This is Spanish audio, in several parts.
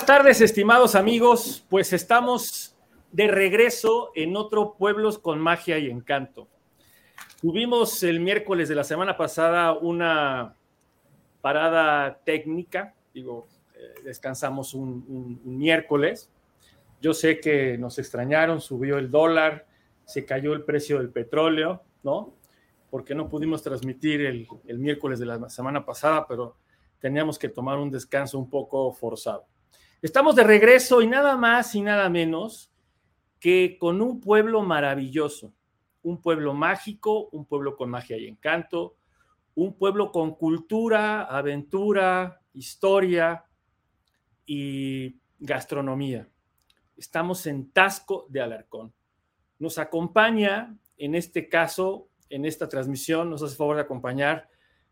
Buenas tardes, estimados amigos. Pues estamos de regreso en otro Pueblos con Magia y Encanto. Tuvimos el miércoles de la semana pasada una parada técnica, digo, eh, descansamos un, miércoles. Yo sé que nos extrañaron, subió el dólar, se cayó el precio del petróleo, ¿no? Porque no pudimos transmitir el, el miércoles de la semana pasada, pero teníamos que tomar un descanso un poco forzado. Estamos de regreso y nada más y nada menos que con un pueblo maravilloso, un pueblo mágico, un pueblo con magia y encanto, un pueblo con cultura, aventura, historia y gastronomía. Estamos en Tasco de Alarcón. Nos acompaña, en este caso, en esta transmisión, nos hace favor de acompañar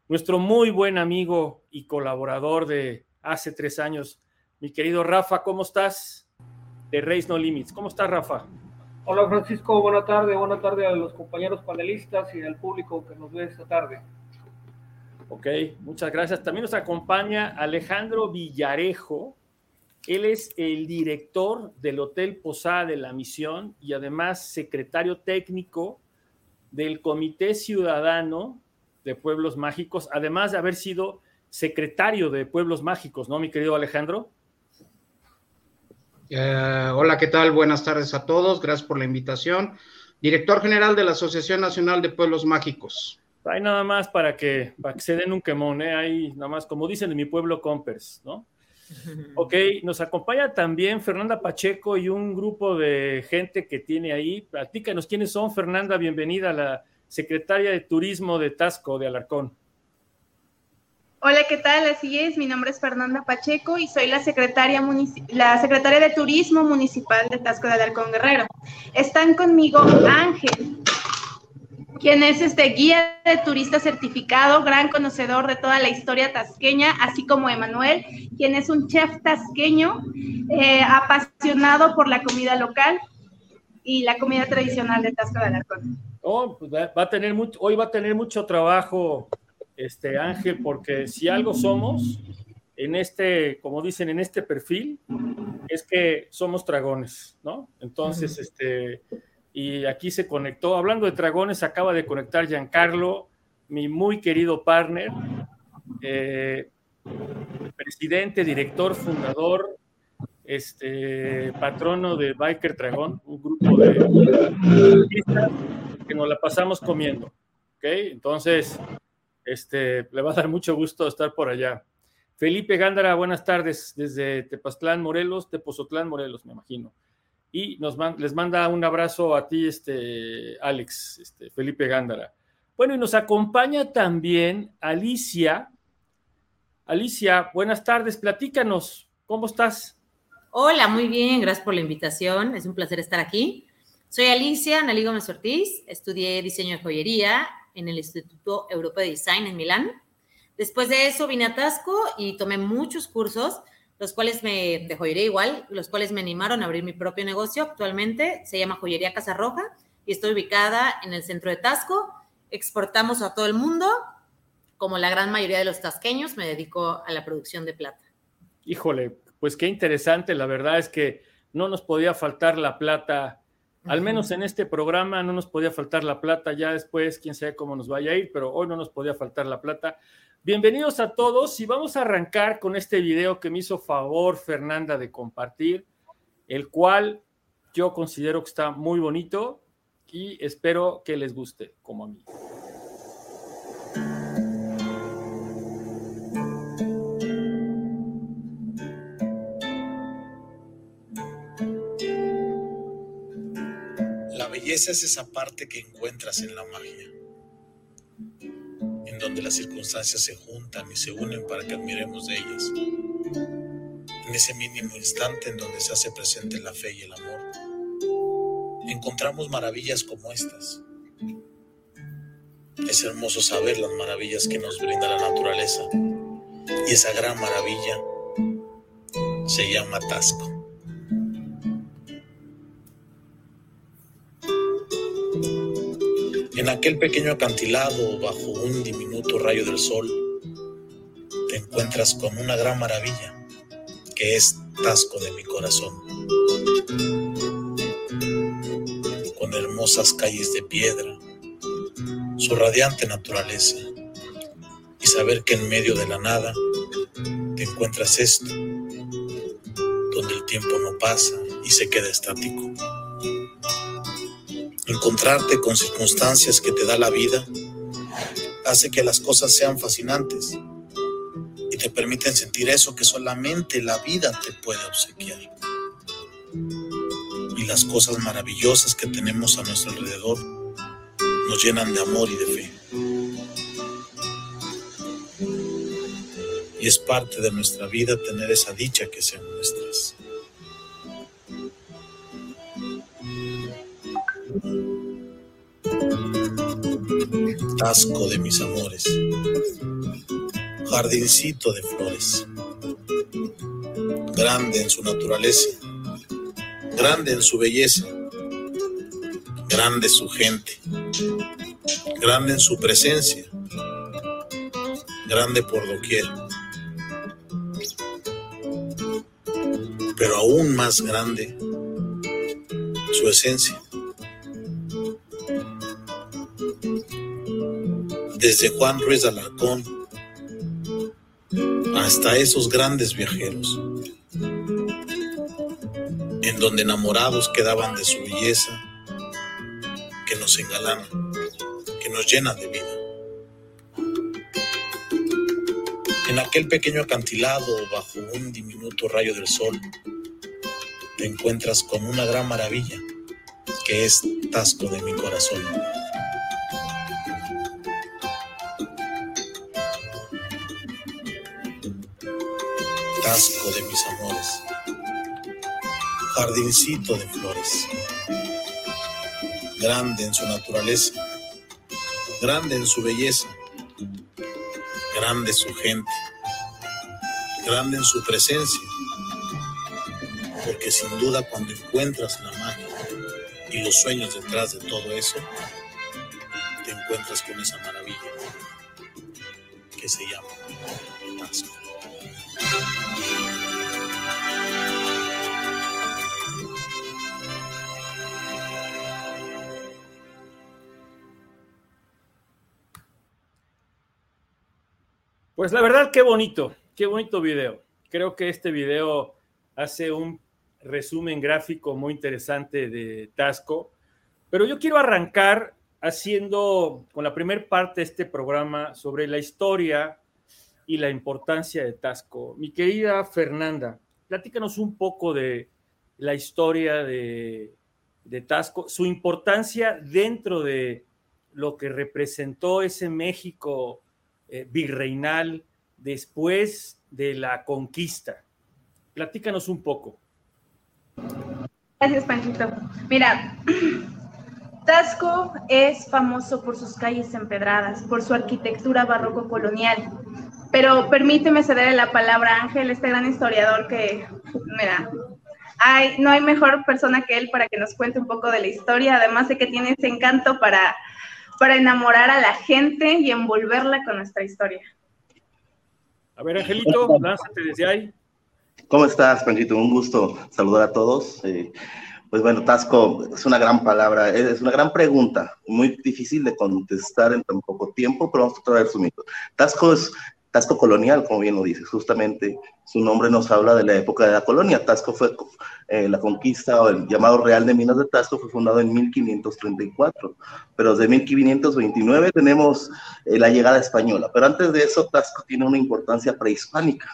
nuestro muy buen amigo y colaborador de hace tres años, mi querido Rafa, ¿cómo estás? De Race No Limits. ¿Cómo estás, Rafa? Hola, Francisco. Buena tarde. Buena tarde a los compañeros panelistas y al público que nos ve esta tarde. Ok, muchas gracias. También nos acompaña Alejandro Villarejo. Él es el director del Hotel Posada de la Misión y además secretario técnico del Comité Ciudadano de Pueblos Mágicos, además de haber sido secretario de Pueblos Mágicos, ¿no, mi querido Alejandro? Eh, hola, ¿qué tal? Buenas tardes a todos. Gracias por la invitación. Director general de la Asociación Nacional de Pueblos Mágicos. Hay nada más para que, para que se den un quemón, ¿eh? Ahí nada más, como dicen en mi pueblo, compers, ¿no? Ok, nos acompaña también Fernanda Pacheco y un grupo de gente que tiene ahí. Platícanos quiénes son, Fernanda, bienvenida a la secretaria de Turismo de Tasco de Alarcón. Hola, ¿qué tal? Así es, mi nombre es Fernanda Pacheco y soy la secretaria, la secretaria de Turismo Municipal de Tasco de Alarcón Guerrero. Están conmigo Ángel, quien es este guía de turista certificado, gran conocedor de toda la historia tasqueña, así como Emanuel, quien es un chef tasqueño, eh, apasionado por la comida local y la comida tradicional de Tasco de Alarcón. Oh, pues va, a tener mucho, hoy va a tener mucho trabajo, este Ángel, porque si algo somos en este, como dicen, en este perfil, es que somos dragones, ¿no? Entonces, este, y aquí se conectó, hablando de dragones, acaba de conectar Giancarlo, mi muy querido partner, eh, presidente, director, fundador este, patrono de Biker Dragón, un grupo de que nos la pasamos comiendo. ¿ok? Entonces, este, le va a dar mucho gusto estar por allá. Felipe Gándara, buenas tardes desde Tepoztlán, Morelos, Tepozotlán, Morelos, me imagino. Y nos les manda un abrazo a ti, este, Alex, este, Felipe Gándara. Bueno, y nos acompaña también Alicia. Alicia, buenas tardes, platícanos, ¿cómo estás? Hola, muy bien, gracias por la invitación. Es un placer estar aquí. Soy Alicia Nalí Gómez Ortiz, estudié diseño de joyería en el Instituto Europeo de Design en Milán. Después de eso vine a Tasco y tomé muchos cursos, los cuales me, de joyería igual, los cuales me animaron a abrir mi propio negocio. Actualmente se llama Joyería Casa Roja y estoy ubicada en el centro de Tasco. Exportamos a todo el mundo. Como la gran mayoría de los tasqueños, me dedico a la producción de plata. Híjole, pues qué interesante, la verdad es que no nos podía faltar la plata, al menos en este programa no nos podía faltar la plata, ya después quién sabe cómo nos vaya a ir, pero hoy no nos podía faltar la plata. Bienvenidos a todos y vamos a arrancar con este video que me hizo favor Fernanda de compartir, el cual yo considero que está muy bonito y espero que les guste como a mí. Esa es esa parte que encuentras en la magia, en donde las circunstancias se juntan y se unen para que admiremos de ellas. En ese mínimo instante en donde se hace presente la fe y el amor, encontramos maravillas como estas. Es hermoso saber las maravillas que nos brinda la naturaleza y esa gran maravilla se llama Tasco. En aquel pequeño acantilado, bajo un diminuto rayo del sol, te encuentras con una gran maravilla, que es Tasco de mi corazón. Con hermosas calles de piedra, su radiante naturaleza y saber que en medio de la nada te encuentras esto, donde el tiempo no pasa y se queda estático. Encontrarte con circunstancias que te da la vida hace que las cosas sean fascinantes y te permiten sentir eso que solamente la vida te puede obsequiar. Y las cosas maravillosas que tenemos a nuestro alrededor nos llenan de amor y de fe. Y es parte de nuestra vida tener esa dicha que sean nuestras. Tasco de mis amores, jardincito de flores, grande en su naturaleza, grande en su belleza, grande su gente, grande en su presencia, grande por doquier, pero aún más grande su esencia. Desde Juan Ruiz Alarcón hasta esos grandes viajeros, en donde enamorados quedaban de su belleza, que nos engalana, que nos llena de vida. En aquel pequeño acantilado bajo un diminuto rayo del sol, te encuentras con una gran maravilla que es Tasco de mi corazón. De mis amores, jardincito de flores, grande en su naturaleza, grande en su belleza, grande su gente, grande en su presencia, porque sin duda cuando encuentras la magia y los sueños detrás de todo eso, te encuentras con esa maravilla que se llama Pues la verdad, qué bonito, qué bonito video. Creo que este video hace un resumen gráfico muy interesante de Tasco, pero yo quiero arrancar haciendo con la primera parte de este programa sobre la historia y la importancia de Tasco. Mi querida Fernanda, platícanos un poco de la historia de, de Tasco, su importancia dentro de lo que representó ese México eh, virreinal después de la conquista. Platícanos un poco. Gracias, Panchito. Mira, Tasco es famoso por sus calles empedradas, por su arquitectura barroco colonial. Pero permíteme cederle la palabra a Ángel, este gran historiador que, mira, no hay mejor persona que él para que nos cuente un poco de la historia, además de que tiene ese encanto para, para enamorar a la gente y envolverla con nuestra historia. A ver, Angelito, lánzate desde ahí. ¿Cómo estás, Panchito? Un gusto saludar a todos. Eh, pues bueno, Tasco es una gran palabra, es una gran pregunta, muy difícil de contestar en tan poco tiempo, pero vamos a tratar de resumirlo. Tasco es Tasco colonial, como bien lo dices, justamente su nombre nos habla de la época de la colonia. Tasco fue eh, la conquista o el llamado Real de Minas de Tasco fue fundado en 1534, pero desde 1529 tenemos eh, la llegada española. Pero antes de eso, Tasco tiene una importancia prehispánica.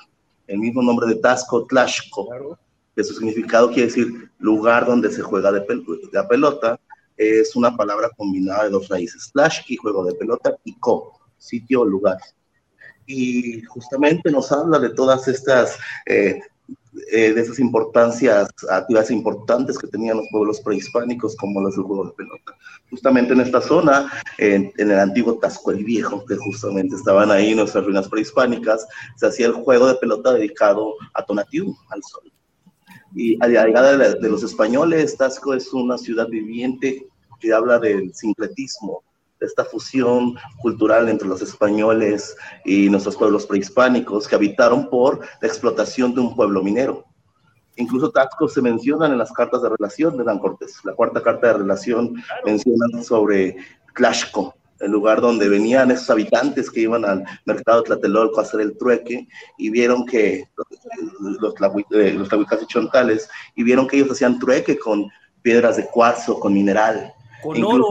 El mismo nombre de Tasco, Tlaxco, que su significado quiere decir lugar donde se juega de, pel de pelota, es una palabra combinada de dos raíces, Tlaxki, juego de pelota, y co, sitio o lugar y justamente nos habla de todas estas, eh, eh, de esas importancias, actividades importantes que tenían los pueblos prehispánicos, como los del juego de pelota. Justamente en esta zona, en, el antiguo Tasco el Viejo, que justamente estaban ahí nuestras ruinas prehispánicas, se hacía el juego de pelota dedicado a Tonatiuh, al sol. Y a la llegada de, de los españoles, Tasco es una ciudad viviente que habla del sincretismo, esta fusión cultural entre los españoles y nuestros pueblos prehispánicos que habitaron por la explotación de un pueblo minero. Incluso Taxco se mencionan en las cartas de relación de Dan Cortés. La cuarta carta de relación menciona sobre Tlaxco, el lugar donde venían esos habitantes que iban al mercado de Tlatelolco a hacer el trueque y vieron que los, eh, los y chontales y vieron que ellos hacían trueque con piedras de cuarzo, con mineral. Con oro.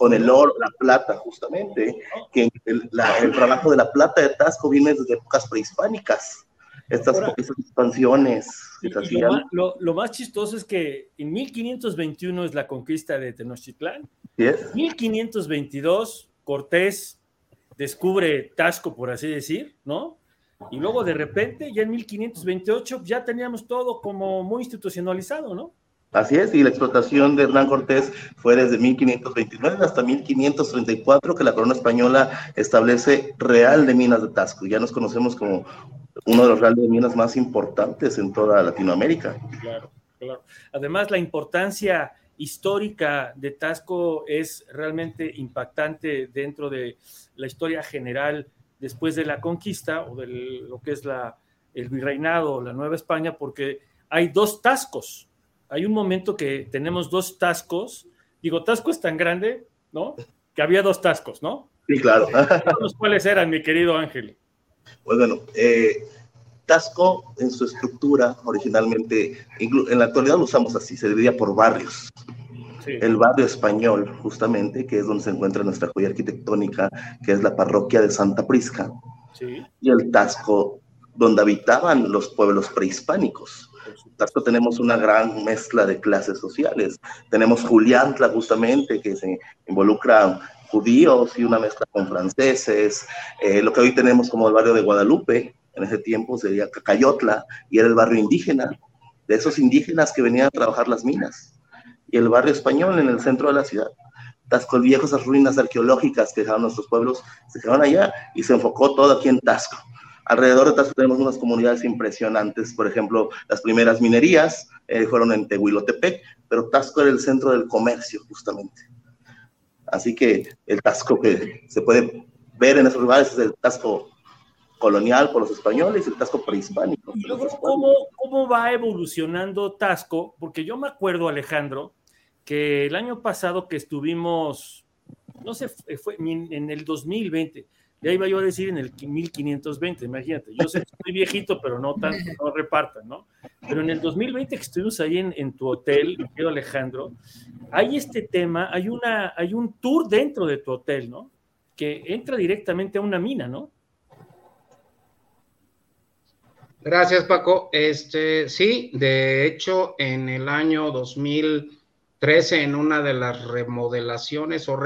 Con el oro, la plata, justamente, que el, trabajo de la plata de Tasco viene desde épocas prehispánicas. Estas, expansiones lo, lo, más chistoso es que en 1521 es la conquista de Tenochtitlán. En 1522, Cortés descubre Tasco, por así decir, ¿no? Y luego de repente, ya en 1528, ya teníamos todo como muy institucionalizado, ¿no? Así es, y la explotación de Hernán Cortés fue desde 1529 hasta 1534 que la corona española establece Real de Minas de Tasco. Ya nos conocemos como uno de los reales de minas más importantes en toda Latinoamérica. Claro, claro. Además, la importancia histórica de Tasco es realmente impactante dentro de la historia general después de la conquista o de lo que es la, el virreinado, la Nueva España, porque hay dos tascos. Hay un momento que tenemos dos tascos. Digo, Tasco es tan grande, ¿no? Que había dos tascos, ¿no? Sí, claro. ¿Cuáles eran, mi querido Ángel? Pues bueno, eh, Tasco en su estructura originalmente, en la actualidad lo usamos así, se dividía por barrios. El barrio español, justamente, que es donde se encuentra nuestra joya arquitectónica, que es la parroquia de Santa Prisca. Y el Tasco, donde habitaban los pueblos prehispánicos. En Tasco tenemos una gran mezcla de clases sociales. Tenemos Juliantla, justamente, que se involucra judíos y una mezcla con franceses, eh, lo que hoy tenemos como el barrio de Guadalupe, en ese tiempo sería Cacayotla, y era el barrio indígena, de esos indígenas que venían a trabajar las minas, y el barrio español en el centro de la ciudad. Tasco el Viejo, esas ruinas arqueológicas que dejaron nuestros pueblos, se quedaron allá y se enfocó todo aquí en Tasco. Alrededor de Tasco tenemos unas comunidades impresionantes, por ejemplo, las primeras minerías eh, fueron en Tehuilotepec, pero Tasco era el centro del comercio, justamente. Así que el Tasco que se puede ver en esos lugares es el Tasco colonial por los españoles y el Tasco prehispánico. ¿Y luego cómo, cómo va evolucionando Tasco? Porque yo me acuerdo, Alejandro, que el año pasado que estuvimos, no sé, fue en el 2020, ya iba yo a decir en el 1520, imagínate, yo sé que estoy viejito, pero no tanto, no repartan, ¿no? Pero en el 2020 que estuvimos ahí en, en tu hotel, querido Alejandro, hay este tema, hay, una, hay un tour dentro de tu hotel, ¿no? Que entra directamente a una mina, ¿no? Gracias, Paco. Este, sí, de hecho, en el año 2013, en una de las remodelaciones o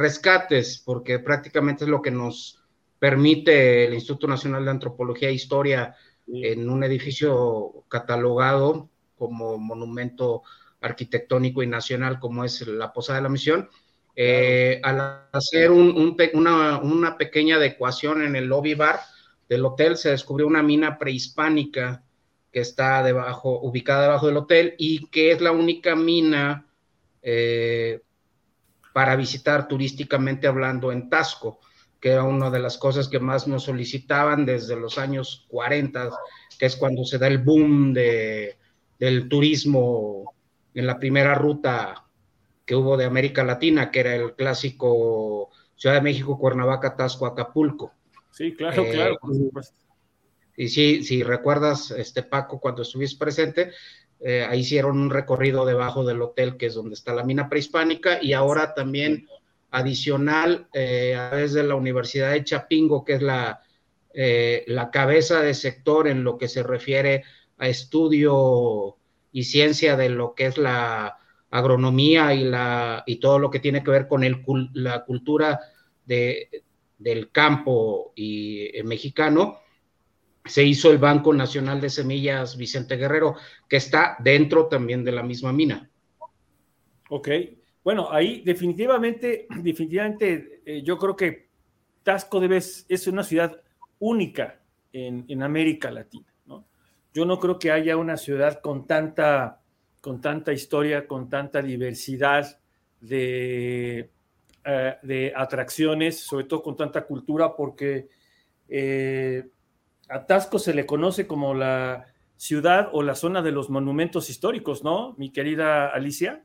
rescates, porque prácticamente es lo que nos permite el Instituto Nacional de Antropología e Historia en un edificio catalogado como monumento arquitectónico y nacional, como es la Posada de la Misión. Eh, al hacer una, una pequeña adecuación en el lobby bar, del hotel se descubrió una mina prehispánica que está debajo, ubicada debajo del hotel y que es la única mina eh, para visitar turísticamente hablando en Tasco, que era una de las cosas que más nos solicitaban desde los años 40, que es cuando se da el boom de, del turismo en la primera ruta que hubo de América Latina, que era el clásico Ciudad de México, Cuernavaca, Tasco, Acapulco. Sí, claro, eh, claro, Y sí, si recuerdas, este Paco, cuando estuviste presente, eh, ahí hicieron un recorrido debajo del hotel, que es donde está la mina prehispánica, y ahora también adicional eh, a través de la Universidad de Chapingo, que es la, la cabeza de sector en lo que se refiere a estudio y ciencia de lo que es la agronomía y, la, y todo lo que tiene que ver con el, la cultura de, del campo y eh, mexicano, se hizo el Banco Nacional de Semillas Vicente Guerrero, que está dentro también de la misma mina. Ok, bueno, ahí definitivamente, definitivamente eh, yo creo que Tasco debe, es una ciudad única en, en, América Latina. Yo no creo que haya una ciudad con tanta, con tanta historia, con tanta diversidad de, eh, de atracciones, sobre todo con tanta cultura, porque eh, a Tasco se le conoce como la ciudad o la zona de los monumentos históricos, ¿no? Mi querida Alicia.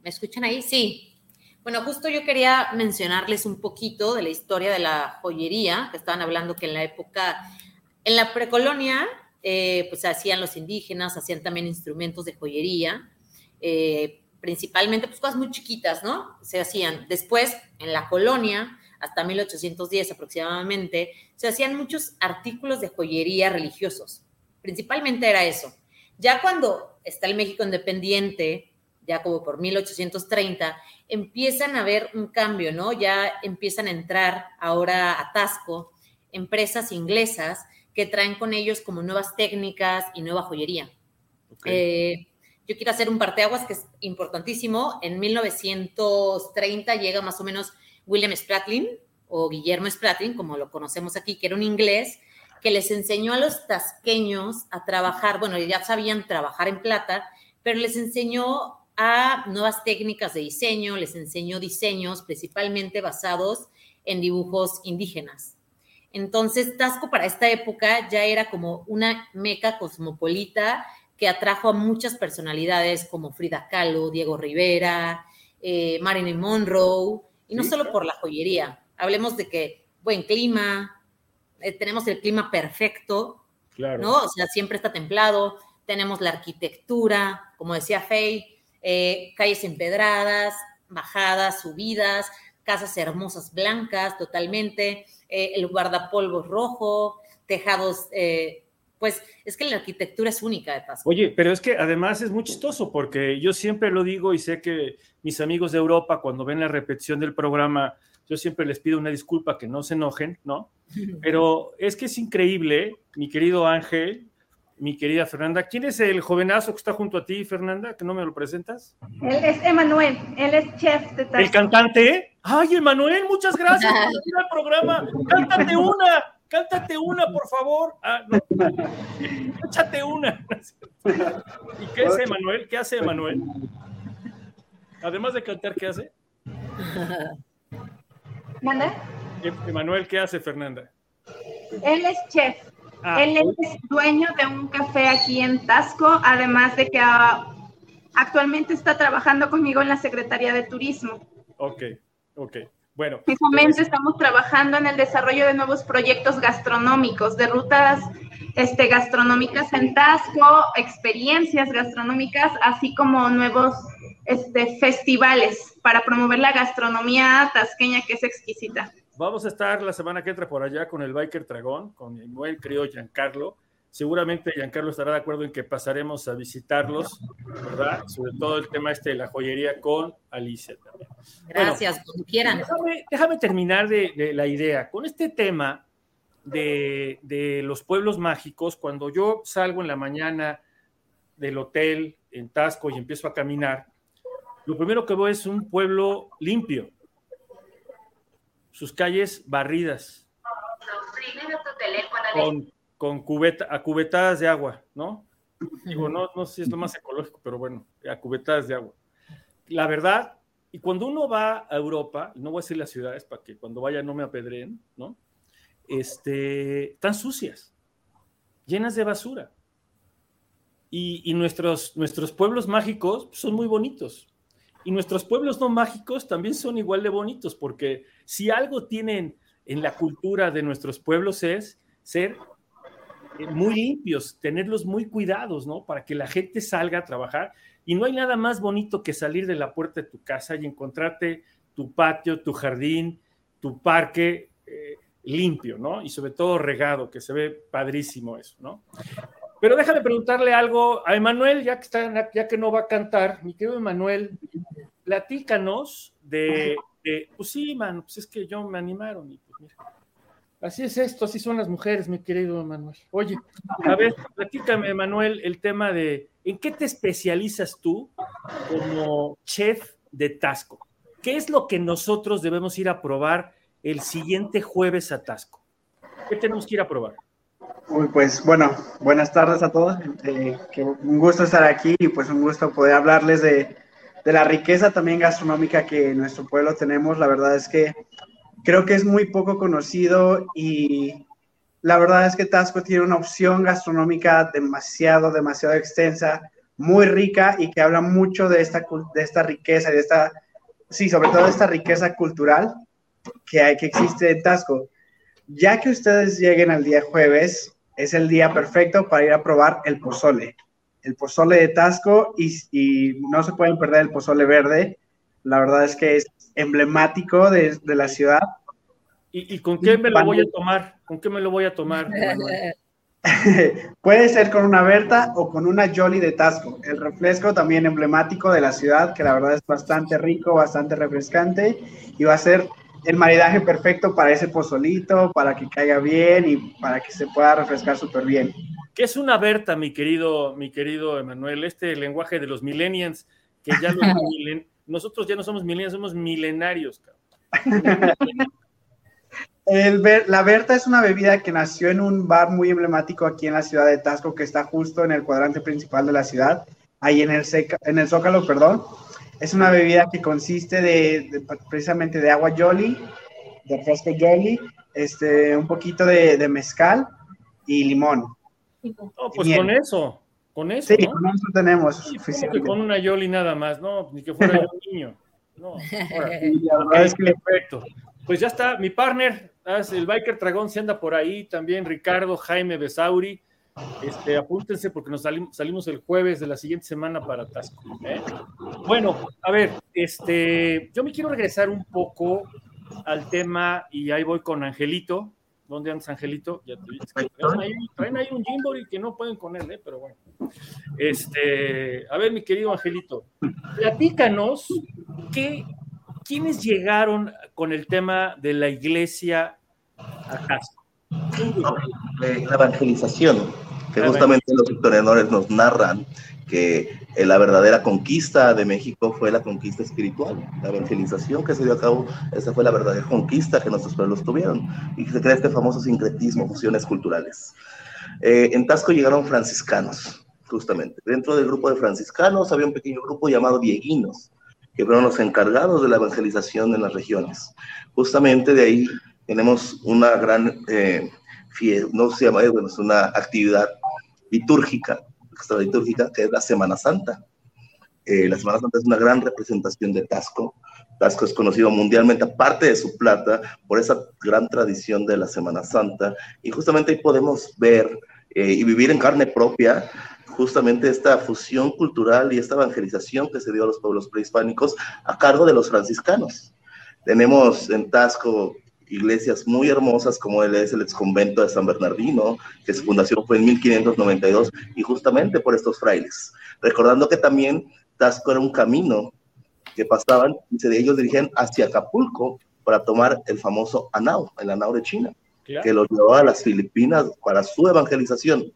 ¿Me escuchan ahí? Sí. Bueno, justo yo quería mencionarles un poquito de la historia de la joyería, que estaban hablando que en la época, en la precolonia, eh, pues hacían los indígenas, hacían también instrumentos de joyería, eh, principalmente pues cosas muy chiquitas, ¿no? Se hacían. Después, en la colonia, hasta 1810 aproximadamente, se hacían muchos artículos de joyería religiosos. Principalmente era eso. Ya cuando está el México independiente, ya como por 1830, empiezan a haber un cambio, ¿no? Ya empiezan a entrar ahora a Tasco empresas inglesas que traen con ellos como nuevas técnicas y nueva joyería. Eh, yo quiero hacer un parteaguas que es importantísimo. En 1930 llega más o menos William Spratlin o Guillermo Spratlin, como lo conocemos aquí, que era un inglés que les enseñó a los tasqueños a trabajar, bueno, ya sabían trabajar en plata, pero les enseñó a nuevas técnicas de diseño, les enseñó diseños principalmente basados en dibujos indígenas. Entonces, Tasco para esta época ya era como una meca cosmopolita que atrajo a muchas personalidades como Frida Kahlo, Diego Rivera, eh, Marilyn Monroe, y no solo por la joyería. Hablemos de que buen clima, eh, tenemos el clima perfecto, ¿no? O sea, siempre está templado, tenemos la arquitectura, como decía Faye, eh, calles empedradas, bajadas, subidas, casas hermosas blancas totalmente, eh, el guardapolvo rojo, tejados, pues es que la arquitectura es única de Tasco. Oye, pero es que además es muy chistoso porque yo siempre lo digo y sé que mis amigos de Europa, cuando ven la repetición del programa, yo siempre les pido una disculpa, que no se enojen, ¿no? Pero es que es increíble, mi querido Ángel, mi querida Fernanda. ¿Quién es el jovenazo que está junto a ti, Fernanda? ¿Que no me lo presentas? Él es Emanuel, él es chef de ¿El cantante? ¡Ay, Emanuel, muchas gracias por venir al programa! ¡Cántate una! ¡Cántate una, por favor! Ah, no. Échate una. ¿Y qué es Emanuel? ¿Qué hace Emanuel? Además de cantar, ¿qué hace? ¿Manda? Emanuel, ¿qué hace Fernanda? Él es chef. Ah, Él es dueño de un café aquí en Tasco, además de que ah, actualmente está trabajando conmigo en la Secretaría de Turismo. Ok, ok. Bueno. Precisamente estamos trabajando en el desarrollo de nuevos proyectos gastronómicos, de rutas este, gastronómicas en Tasco, experiencias gastronómicas, así como nuevos este, festivales para promover la gastronomía tasqueña que es exquisita. Vamos a estar la semana que entra por allá con el Biker Dragón, con el buen querido Giancarlo. Seguramente Giancarlo estará de acuerdo en que pasaremos a visitarlos, ¿verdad? Sobre todo el tema este de la joyería con Alicia también. Gracias, como quieran. Déjame, terminar de, la idea. Con este tema de, de los pueblos mágicos, cuando yo salgo en la mañana del hotel en Tasco y empiezo a caminar, lo primero que veo es un pueblo limpio, sus calles barridas, con, con cubeta, a cubetadas de agua, ¿no? Digo, no, no sé si es lo más ecológico, pero bueno, a cubetadas de agua. La verdad, y cuando uno va a Europa, no voy a decir las ciudades para que cuando vaya no me apedreen, ¿no? Este, están sucias, llenas de basura. Y, y, nuestros, nuestros pueblos mágicos son muy bonitos. Y nuestros pueblos no mágicos también son igual de bonitos, porque si algo tienen en la cultura de nuestros pueblos es ser eh, muy limpios, tenerlos muy cuidados, ¿no? Para que la gente salga a trabajar. Y no hay nada más bonito que salir de la puerta de tu casa y encontrarte tu patio, tu jardín, tu parque eh, limpio, ¿no? Y sobre todo regado, que se ve padrísimo eso, ¿no? Pero déjame preguntarle algo a Emanuel, ya que, está, ya que no va a cantar, mi querido Emanuel, platícanos de, pues sí, mano, pues es que yo me animaron pues así es esto, así son las mujeres, mi querido Emanuel. Oye, a ver, platícame, Emanuel, el tema de, ¿en qué te especializas tú como chef de Tasco? ¿Qué es lo que nosotros debemos ir a probar el siguiente jueves a Tasco? ¿Qué tenemos que ir a probar? Pues bueno, buenas tardes a todos. Eh, un gusto estar aquí y pues un gusto poder hablarles de, de, la riqueza también gastronómica que en nuestro pueblo tenemos. La verdad es que creo que es muy poco conocido y la verdad es que Tasco tiene una opción gastronómica demasiado, demasiado extensa, muy rica y que habla mucho de esta, de esta riqueza, de esta, sí, sobre todo de esta riqueza cultural que, hay, que existe en Tasco. Ya que ustedes lleguen al día jueves, es el día perfecto para ir a probar el pozole. El pozole de Tasco y, y no se pueden perder el pozole verde. La verdad es que es emblemático de, de la ciudad. ¿Y, ¿Y, con qué me lo voy a tomar? ¿Con qué me lo voy a tomar? Puede ser con una Berta o con una Jolly de Tasco. El refresco también emblemático de la ciudad, que la verdad es bastante rico, bastante refrescante y va a ser el maridaje perfecto para ese pozolito, para que caiga bien y para que se pueda refrescar súper bien. ¿Qué es una Berta, mi querido, mi querido Emanuel? Este lenguaje de los millennials, que ya los milen... nosotros ya no somos millennials, somos milenarios. El, la Berta es una bebida que nació en un bar muy emblemático aquí en la ciudad de Tasco, que está justo en el cuadrante principal de la ciudad, ahí en el, seca, en el Zócalo, perdón. Es una bebida que consiste de, de precisamente de agua Jolly, de refresco Jolly, este, un poquito de, de mezcal y limón. No, pues con eso, con eso. Sí, ¿no? con eso tenemos Sí, suficiente. que con una Yoli nada más, no, ni que fuera yo un niño. No, ahora, es que perfecto. Pues ya está, mi partner, el Biker Dragón se anda por ahí, también Ricardo Jaime Besauri. Este, apúntense porque nos salimos, salimos el jueves de la siguiente semana para Tasco. ¿eh? Bueno, a ver, este, yo me quiero regresar un poco al tema y ahí voy con Angelito. ¿Dónde andas, Angelito? Ya te que traen, ahí, traen ahí un Jimbori que no pueden con él, ¿eh? pero bueno. Este, a ver, mi querido Angelito, platícanos qué, quiénes llegaron con el tema de la iglesia a Tasco. La evangelización, que justamente los historiadores nos narran que eh, la verdadera conquista de México fue la conquista espiritual, la evangelización que se dio a cabo, esa fue la verdadera conquista que nuestros pueblos tuvieron y se crea este famoso sincretismo, fusiones culturales. Eh, en Tasco llegaron franciscanos, justamente. Dentro del grupo de franciscanos había un pequeño grupo llamado dieguinos, que fueron los encargados de la evangelización en las regiones. Justamente de ahí tenemos una gran, eh, no se llama, eh, bueno, es una actividad litúrgica, extralitúrgica, que es la Semana Santa. Eh, la Semana Santa es una gran representación de Tasco. Tasco es conocido mundialmente, aparte de su plata, por esa gran tradición de la Semana Santa. Y justamente ahí podemos ver eh, y vivir en carne propia justamente esta fusión cultural y esta evangelización que se dio a los pueblos prehispánicos a cargo de los franciscanos. Tenemos en Tasco iglesias muy hermosas como él es el exconvento de San Bernardino, que su fundación fue en 1592 y justamente por estos frailes. Recordando que también Tasco era un camino que pasaban y se, ellos dirigían hacia Acapulco para tomar el famoso Anao, el Anao de China, Claro. que los llevaba a las Filipinas para su evangelización.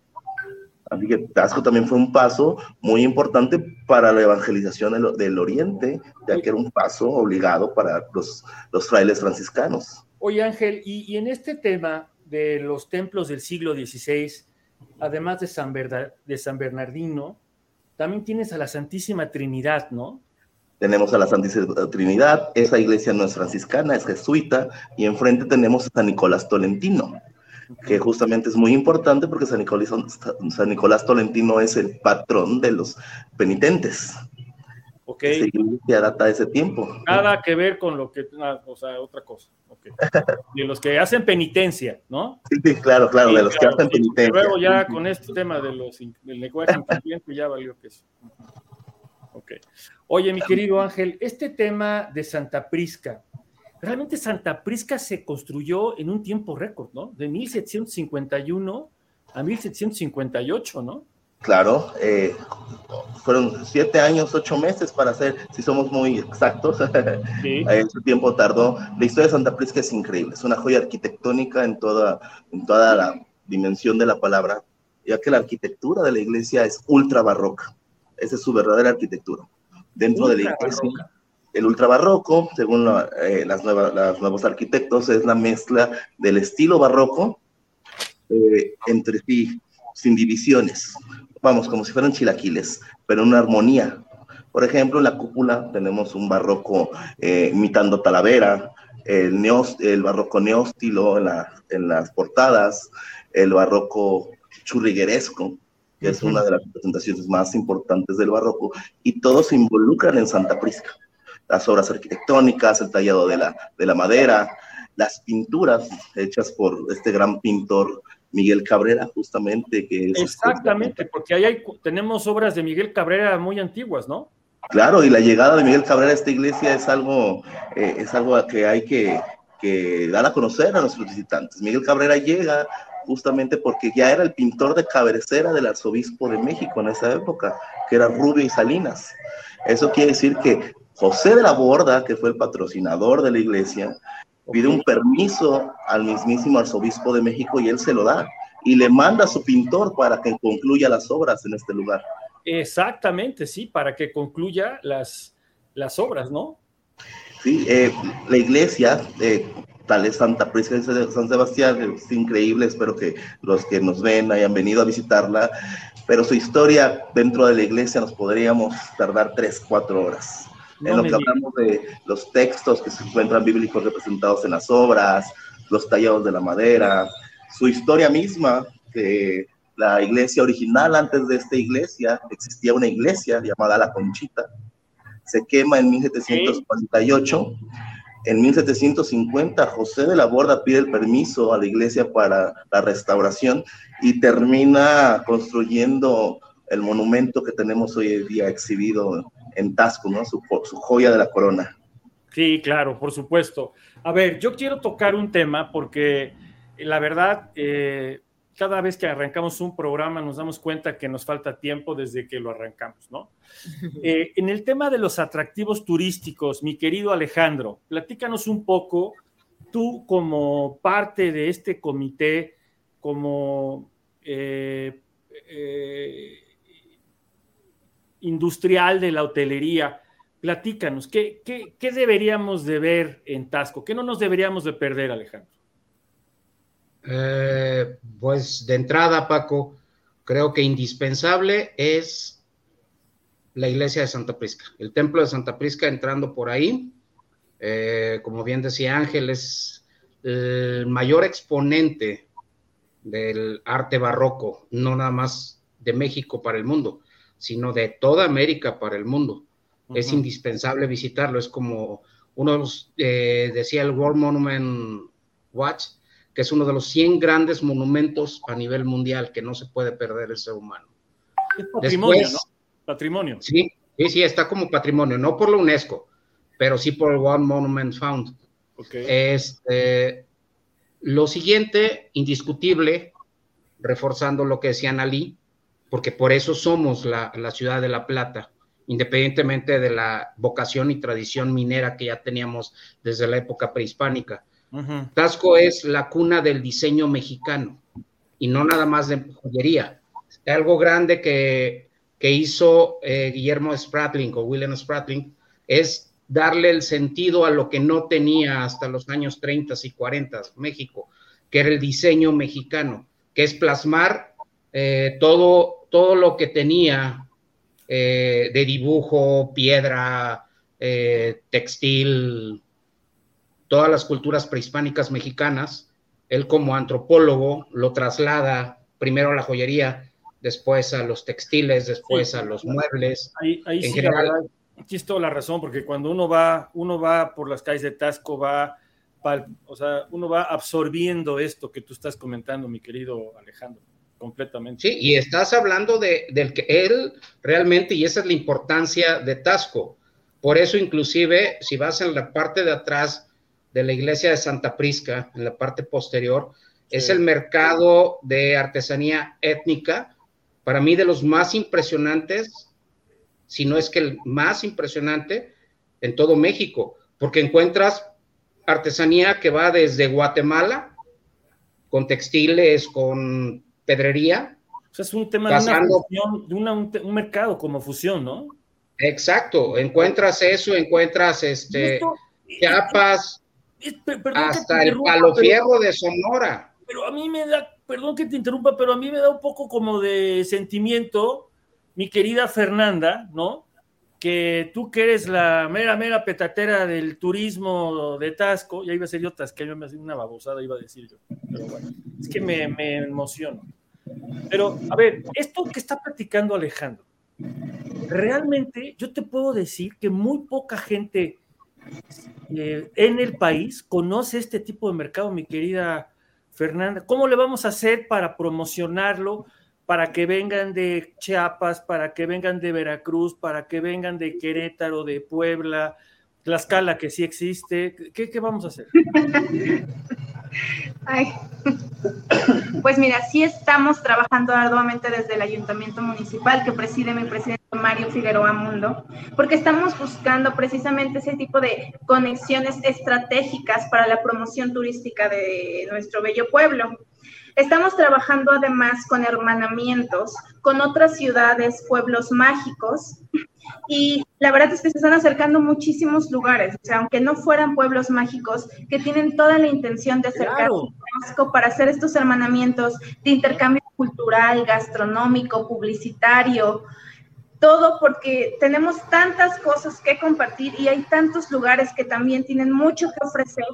Así que Tasco también fue un paso muy importante para la evangelización del, del Oriente, ya que era un paso obligado para los, los frailes franciscanos. Oye, Ángel, y, y en este tema de los templos del siglo XVI, además de San, Berda- de San Bernardino, también tienes a la Santísima Trinidad, ¿no? Tenemos a la Santísima Trinidad, esa iglesia no es franciscana, es jesuita, y enfrente tenemos a San Nicolás Tolentino, que justamente es muy importante porque San Nicolás, San Nicolás Tolentino es el patrón de los penitentes. Ok. Iglesia data de ese tiempo. Nada que ver con lo que, o sea, otra cosa. ok. De los que hacen penitencia, ¿no? Sí, sí, claro, claro, de Sí, los que hacen sí, penitencia. Luego ya con este tema de los, del lenguaje incluyente ya valió que eso. Ok. Oye, mi querido Ángel, este tema de Santa Prisca, realmente Santa Prisca se construyó en un tiempo récord, ¿no? De 1751 a 1758, ¿no? Claro, eh, fueron siete años, ocho meses para hacer, si somos muy exactos, Sí. ese tiempo tardó. La historia de Santa Prisca es increíble, es una joya arquitectónica en toda, en toda la dimensión de la palabra, ya que la arquitectura de la iglesia es ultra barroca, esa es su verdadera arquitectura. Dentro de la iglesia, barroca. el ultra barroco, según la- eh, las, nuevas, los nuevos arquitectos, es la mezcla del estilo barroco eh, entre sí, sin divisiones. Vamos, como si fueran chilaquiles, pero en una armonía. Por ejemplo, en la cúpula tenemos un barroco eh, imitando Talavera, el, el barroco neóstilo en, en las portadas, el barroco churrigueresco, que es una de las representaciones más importantes del barroco, y todos se involucran en Santa Prisca. Las obras arquitectónicas, el tallado de la, de la madera, las pinturas hechas por este gran pintor Miguel Cabrera, justamente. Que es Exactamente, porque ahí hay, tenemos obras de Miguel Cabrera muy antiguas, ¿no? Claro, y la llegada de Miguel Cabrera a esta iglesia es algo, eh, es algo que hay que, que dar a conocer a nuestros visitantes. Miguel Cabrera llega justamente porque ya era el pintor de cabecera del arzobispo de México en esa época, que era Rubio y Salinas. Eso quiere decir que José de la Borda, que fue el patrocinador de la iglesia, pide un permiso al mismísimo arzobispo de México y él se lo da y le manda a su pintor para que concluya las obras en este lugar. Exactamente, sí, para que concluya las, las obras, ¿no? Sí, eh, la iglesia, eh, tal es Santa Prisca de San Sebastián, es increíble, espero que los que nos ven hayan venido a visitarla, pero su historia dentro de la iglesia nos podríamos tardar tres, cuatro horas. En lo que hablamos de los textos que se encuentran bíblicos representados en las obras, los tallados de la madera, su historia misma, que la iglesia original antes de esta iglesia, existía una iglesia llamada La Conchita, se quema en 1748. En 1750, José de la Borda pide el permiso a la iglesia para la restauración y termina construyendo el monumento que tenemos hoy en día exhibido en Tasco, ¿no? Su, su, joya de la corona. Sí, claro, por supuesto. A ver, yo quiero tocar un tema porque la verdad, eh, cada vez que arrancamos un programa nos damos cuenta que nos falta tiempo desde que lo arrancamos, ¿no? Eh, en el tema de los atractivos turísticos, mi querido Alejandro, platícanos un poco, tú como parte de este comité, como eh, eh, industrial de la hotelería, platícanos, ¿qué, ¿qué, deberíamos de ver en Tasco? ¿Qué no nos deberíamos de perder, Alejandro? Eh, pues de entrada, Paco, creo que indispensable es la iglesia de Santa Prisca, el templo de Santa Prisca entrando por ahí. Eh, como bien decía Ángel, es el mayor exponente del arte barroco, no nada más de México para el mundo, sino de toda América para el mundo. Es indispensable visitarlo, es como uno eh, decía el World Monument Watch, que es uno de los 100 grandes monumentos a nivel mundial que no se puede perder el ser humano. Es patrimonio, ¿no? Patrimonio. Sí, sí, sí, está como patrimonio, no por la UNESCO, pero sí por el One Monument Found. Okay. Este, lo siguiente, indiscutible, reforzando lo que decía Ali, porque por eso somos la, la ciudad de La Plata, independientemente de la vocación y tradición minera que ya teníamos desde la época prehispánica Tasco es la cuna del diseño mexicano y no nada más de joyería. Algo grande que, hizo eh, Guillermo Spratling o William Spratling es darle el sentido a lo que no tenía hasta los años 30 y 40 México, que era el diseño mexicano, que es plasmar eh, todo, todo lo que tenía eh, de dibujo, piedra, textil, todas las culturas prehispánicas mexicanas. Él como antropólogo lo traslada primero a la joyería, después a los textiles, después a los muebles. Ahí, ahí sí, general, es toda la razón, porque cuando uno va, uno va por las calles de Tasco, va, o sea, uno va absorbiendo esto que tú estás comentando, mi querido Alejandro, completamente. Sí, y estás hablando de, del que él realmente, y esa es la importancia de Tasco. Por eso, inclusive, si vas en la parte de atrás de la iglesia de Santa Prisca, en la parte posterior, es el mercado de artesanía étnica, para mí de los más impresionantes, si no es que el más impresionante en todo México, porque encuentras artesanía que va desde Guatemala, con textiles, con pedrería. O sea, es un tema de, una fusión, de un, mercado como fusión, ¿no? Exacto, encuentras eso, encuentras este, chapas, hasta el palo fierro de Sonora. Pero a mí me da, perdón que te interrumpa, pero a mí me da un poco como de sentimiento, mi querida Fernanda, ¿no? Que tú que eres la mera, mera petatera del turismo de Tasco, ya iba a ser yo tasqueño, me hacía una babosada, iba a decir yo, pero bueno, es que me, me emociono. Pero, a ver, esto que está platicando Alejandro, realmente yo te puedo decir que muy poca gente eh, en el país conoce este tipo de mercado, mi querida Fernanda. ¿Cómo le vamos a hacer para promocionarlo? Para que vengan de Chiapas, para que vengan de Veracruz, para que vengan de Querétaro, de Puebla, Tlaxcala, que sí existe. ¿Qué, qué vamos a hacer? Ay. Pues mira, sí estamos trabajando arduamente desde el ayuntamiento municipal que preside mi presidente Mario Figueroa Mundo, porque estamos buscando precisamente ese tipo de conexiones estratégicas para la promoción turística de nuestro bello pueblo. Estamos trabajando además con hermanamientos con otras ciudades, pueblos mágicos, y la verdad es que se están acercando muchísimos lugares, o sea, aunque no fueran pueblos mágicos, que tienen toda la intención de acercar claro. para hacer estos hermanamientos de intercambio cultural, gastronómico, publicitario, todo porque tenemos tantas cosas que compartir y hay tantos lugares que también tienen mucho que ofrecer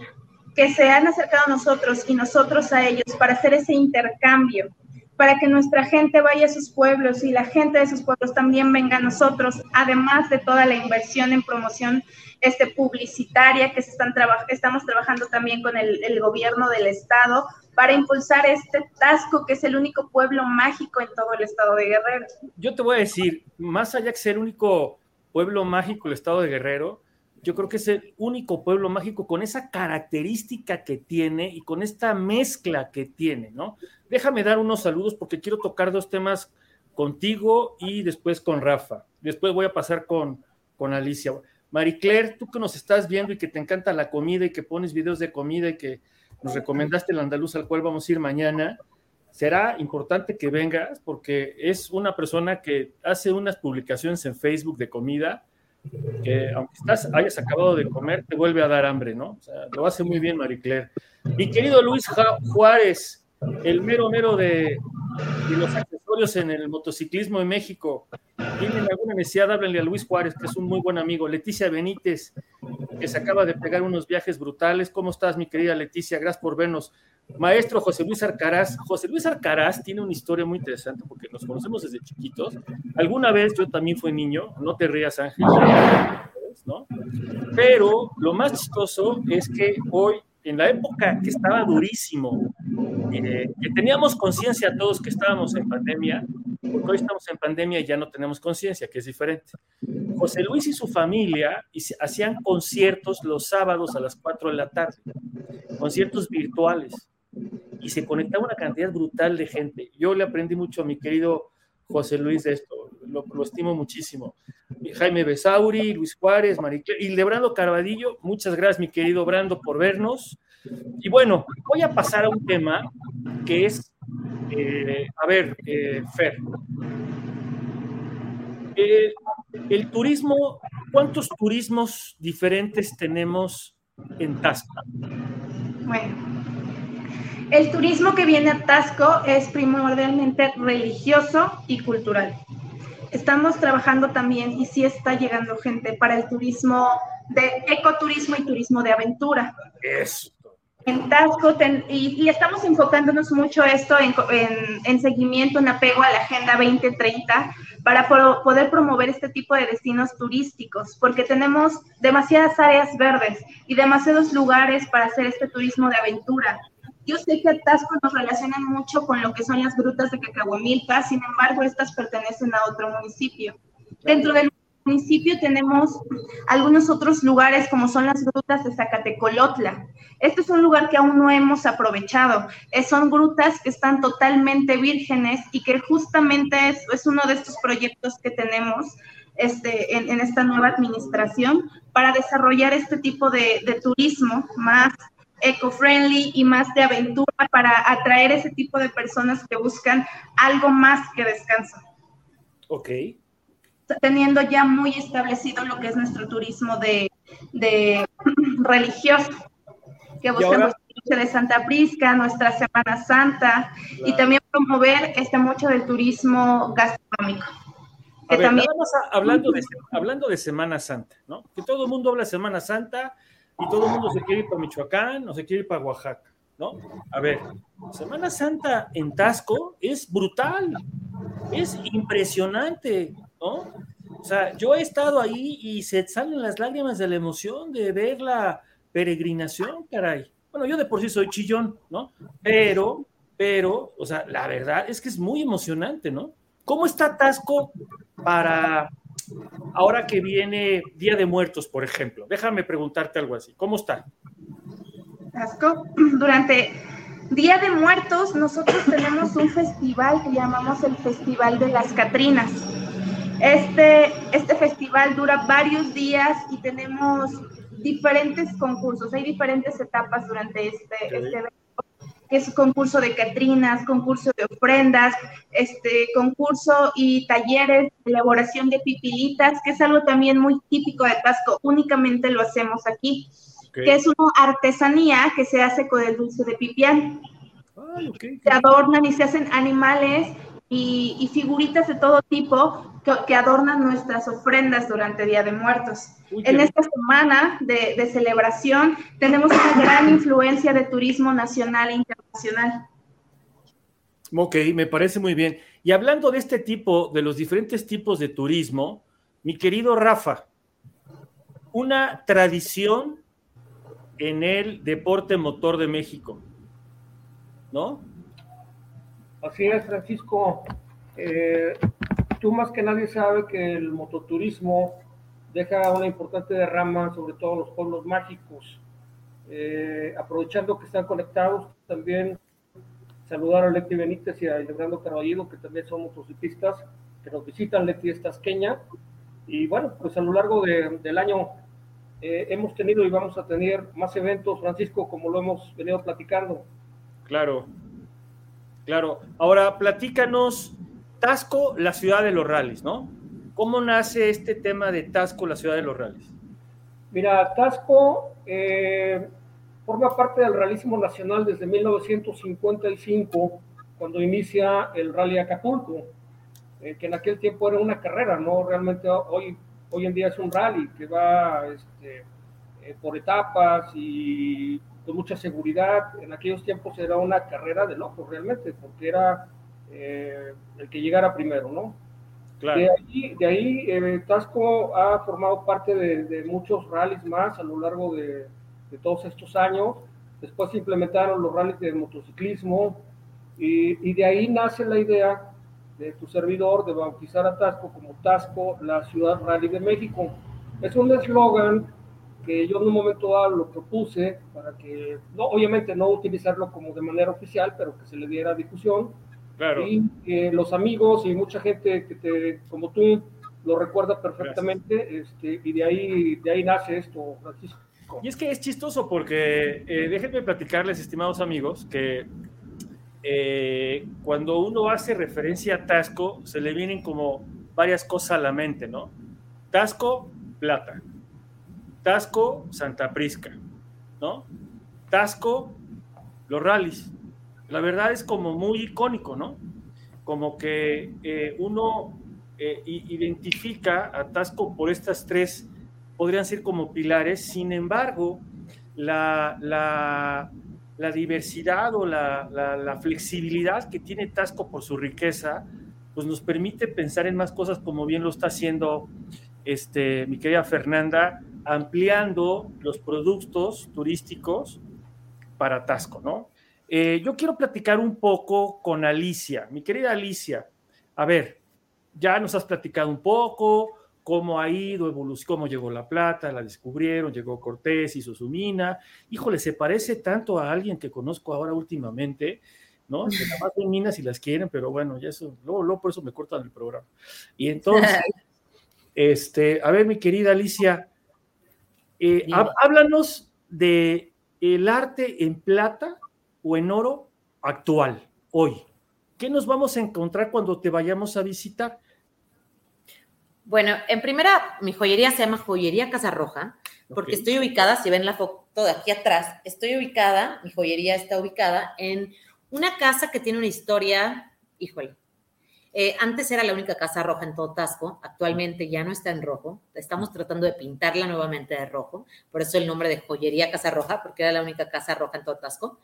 que se han acercado a nosotros y nosotros a ellos para hacer ese intercambio, para que nuestra gente vaya a sus pueblos y la gente de sus pueblos también venga a nosotros, además de toda la inversión en promoción este, publicitaria que se están estamos trabajando también con el, gobierno del estado para impulsar este Tasco, que es el único pueblo mágico en todo el estado de Guerrero. Yo te voy a decir, más allá de ser el único pueblo mágico el estado de Guerrero, yo creo que es el único pueblo mágico con esa característica que tiene y con esta mezcla que tiene, ¿no? Déjame dar unos saludos porque quiero tocar dos temas contigo y después con Rafa. Después voy a pasar con, con Alicia. Marie Claire, tú que nos estás viendo y que te encanta la comida y que pones videos de comida y que nos recomendaste el andaluz al cual vamos a ir mañana, será importante que vengas porque es una persona que hace unas publicaciones en Facebook de comida que aunque estás, hayas acabado de comer, te vuelve a dar hambre, ¿no? O sea, lo hace muy bien Marie Claire. Mi querido Luis Juárez, el mero mero de, de los accesorios en el motociclismo en México. Tienen alguna necesidad, háblenle a Luis Juárez, que es un muy buen amigo. Leticia Benítez, que se acaba de pegar unos viajes brutales. ¿Cómo estás, mi querida Leticia? Gracias por vernos. Maestro José Luis Arcaraz. José Luis Arcaraz tiene una historia muy interesante porque nos conocemos desde chiquitos. Alguna vez yo también fui niño, no te rías, Ángel, ¿no? Pero lo más chistoso es que hoy, en la época que estaba durísimo, eh, que teníamos conciencia todos que estábamos en pandemia, porque hoy estamos en pandemia y ya no tenemos conciencia, que es diferente. José Luis y su familia hacían conciertos los sábados a las 4 de la tarde, conciertos virtuales y se conectaba una cantidad brutal de gente. Yo le aprendí mucho a mi querido José Luis de esto, lo, estimo muchísimo. Jaime Besauri, Luis Juárez, Marique y Lebrando Carvadillo, muchas gracias mi querido Brando por vernos. Y bueno, voy a pasar a un tema que es, eh, a ver, eh, Fer, eh, el turismo, ¿cuántos turismos diferentes tenemos en Tasca? Bueno, el turismo que viene a Tasco es primordialmente religioso y cultural. Estamos trabajando también y sí está llegando gente para el turismo de ecoturismo y turismo de aventura. Eso. En Tasco y, y, estamos enfocándonos mucho esto en, en, en, seguimiento, en apego a la Agenda 2030 para pro, poder promover este tipo de destinos turísticos, porque tenemos demasiadas áreas verdes y demasiados lugares para hacer este turismo de aventura. Yo sé que Tasco nos relacionan mucho con lo que son las grutas de Cacahuamilpa, sin embargo, estas pertenecen a otro municipio. Dentro del municipio tenemos algunos otros lugares como son las grutas de Zacatecolotla. Este es un lugar que aún no hemos aprovechado. son grutas que están totalmente vírgenes y que justamente es, es uno de estos proyectos que tenemos este, en, en, esta nueva administración para desarrollar este tipo de, de turismo más eco-friendly y más de aventura para atraer ese tipo de personas que buscan algo más que descanso. Ok. Teniendo ya muy establecido lo que es nuestro turismo de, de religioso, que buscamos de Santa Prisca, nuestra Semana Santa, claro. y también promover este mucho del turismo gastronómico. A ver, más hablando de, hablando de Semana Santa, ¿no? Que todo el mundo habla de Semana Santa y todo el mundo se quiere ir para Michoacán o se quiere ir para Oaxaca, ¿no? A ver, Semana Santa en Tasco es brutal, es impresionante, ¿no? O sea, yo he estado ahí y se salen las lágrimas de la emoción de ver la peregrinación, caray. Bueno, yo de por sí soy chillón, ¿no? Pero, pero, o sea, la verdad es que es muy emocionante, ¿no? ¿Cómo está Tasco para ahora que viene Día de Muertos, por ejemplo? Déjame preguntarte algo así. ¿Cómo está? Tasco, durante Día de Muertos nosotros tenemos un festival que llamamos el Festival de las Catrinas. Este, este festival dura varios días y tenemos diferentes concursos, hay diferentes etapas durante este, este evento es concurso de Catrinas, concurso de ofrendas, este concurso y talleres de elaboración de pipilitas, que es algo también muy típico de Tasco, únicamente lo hacemos aquí, que es una artesanía que se hace con el dulce de pipián. Se adornan y se hacen animales y, figuritas de todo tipo que, adornan nuestras ofrendas durante Día de Muertos. en esta semana de, de, celebración tenemos una gran influencia de turismo nacional e internacional. Ok, me parece muy bien. Y hablando de este tipo, de los diferentes tipos de turismo, mi querido Rafa, una tradición en el deporte motor de México, ¿no? Así es, Francisco. Eh, tú más que nadie sabe que el mototurismo deja una importante derrama sobre todo los pueblos mágicos. Eh, aprovechando que están conectados, también saludar a Leti Benítez y a Leandro Carballido, que también son motociclistas, que nos visitan, Leti es tasqueña. Y bueno, pues a lo largo del año eh, hemos tenido y vamos a tener más eventos, Francisco, como lo hemos venido platicando. Claro, Claro. Ahora, platícanos, Tasco, la ciudad de los rallies, ¿no? ¿Cómo nace este tema de Tasco, la ciudad de los rallies? Mira, Tasco eh, forma parte del realismo nacional desde 1955, cuando inicia el Rally Acapulco, eh, que en aquel tiempo era una carrera, ¿no? Realmente hoy, hoy en día es un rally que va este, eh, por etapas y con mucha seguridad. En aquellos tiempos era una carrera de locos realmente, porque era eh, el que llegara primero, ¿no? Claro. De ahí, de ahí eh, Tasco ha formado parte de, muchos rallies más a lo largo de, todos estos años. Después se implementaron los rallies de motociclismo y, y de ahí nace la idea de tu servidor de bautizar a Tasco como Tasco, la ciudad rally de México. Es un eslogan que yo en un momento dado lo propuse para que, no, obviamente no utilizarlo como de manera oficial, pero que se le diera difusión. Claro. Y que los amigos y mucha gente que te, como tú lo recuerda perfectamente, este, y de ahí, de ahí nace esto, Francisco. Y es que es chistoso porque, eh, déjenme platicarles, estimados amigos, que eh, cuando uno hace referencia a Tasco, se le vienen como varias cosas a la mente, ¿no? Tasco, plata. Tasco, Santa Prisca, ¿no? Tasco, los rallies. La verdad es como muy icónico, ¿no? Como que eh, uno eh, identifica a Tasco por estas tres, podrían ser como pilares, sin embargo, la, la, diversidad o la, la, flexibilidad que tiene Tasco por su riqueza, pues nos permite pensar en más cosas como bien lo está haciendo este, mi querida Fernanda, ampliando los productos turísticos para Tasco, ¿no? Eh, yo quiero platicar un poco con Alicia, mi querida Alicia. A ver, ya nos has platicado un poco cómo ha ido, evolución, cómo llegó la plata, la descubrieron, llegó Cortés, hizo su mina. Híjole, se parece tanto a alguien que conozco ahora últimamente, ¿no? Que nada más minas y las quieren, pero bueno, ya eso, luego, luego por eso me cortan el programa. Y entonces, este, a ver, mi querida Alicia, eh, háblanos de el arte en plata o en oro actual, hoy. ¿Qué nos vamos a encontrar cuando te vayamos a visitar? Bueno, en primera, mi joyería se llama Joyería Casa Roja, porque estoy ubicada, si ven la foto de aquí atrás, estoy ubicada, mi joyería está ubicada en una casa que tiene una historia, híjole, Eh, antes era la única casa roja en todo Tasco, actualmente ya no está en rojo. Estamos tratando de pintarla nuevamente de rojo, por eso el nombre de Joyería Casa Roja, porque era la única casa roja en todo Tasco.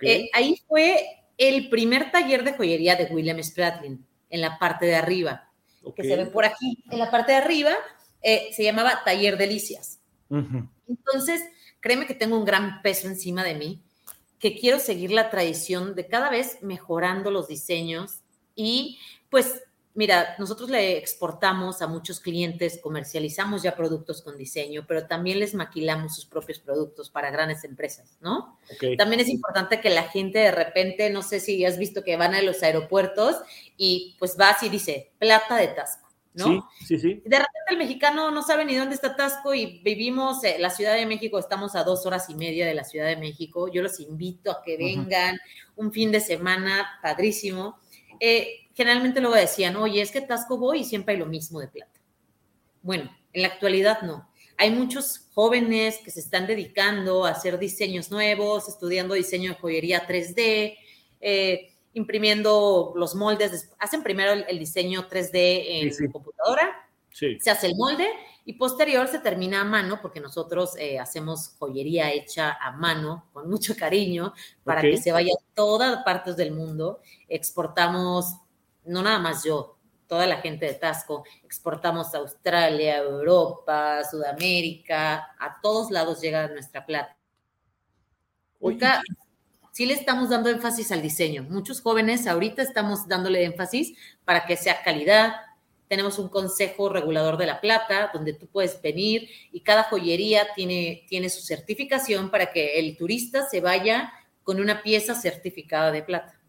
Eh, ahí fue el primer taller de joyería de William Spratlin, en la parte de arriba, que se ve por aquí. En la parte de arriba eh, se llamaba Taller Delicias. Entonces, créeme que tengo un gran peso encima de mí, que quiero seguir la tradición de cada vez mejorando los diseños y pues mira, nosotros le exportamos a muchos clientes, comercializamos ya productos con diseño, pero también les maquilamos sus propios productos para grandes empresas, ¿no? También es importante que la gente de repente, no sé si has visto que van a los aeropuertos y pues vas y dice, plata de Tasco. ¿no? Sí, sí, sí. De repente el mexicano no sabe ni dónde está Tasco y vivimos, en la Ciudad de México, estamos a dos horas y media de la Ciudad de México. Yo los invito a que vengan un fin de semana padrísimo. Eh, generalmente luego decían, oye, es que Tasco voy y siempre hay lo mismo de plata. Bueno, en la actualidad no. Hay muchos jóvenes que se están dedicando a hacer diseños nuevos, estudiando diseño de joyería 3D, eh, imprimiendo los moldes. Hacen primero el, diseño 3D en computadora, se hace el molde y posterior se termina a mano, porque nosotros eh, hacemos joyería hecha a mano, con mucho cariño, para que se vaya a todas partes del mundo. Exportamos no nada más yo, toda la gente de Tasco, exportamos a Australia, Europa, Sudamérica, a todos lados llega nuestra plata. sí le estamos dando énfasis al diseño. Muchos jóvenes ahorita estamos dándole énfasis para que sea calidad. Tenemos un consejo regulador de la plata donde tú puedes venir y cada joyería tiene, tiene su certificación para que el turista se vaya con una pieza certificada de plata.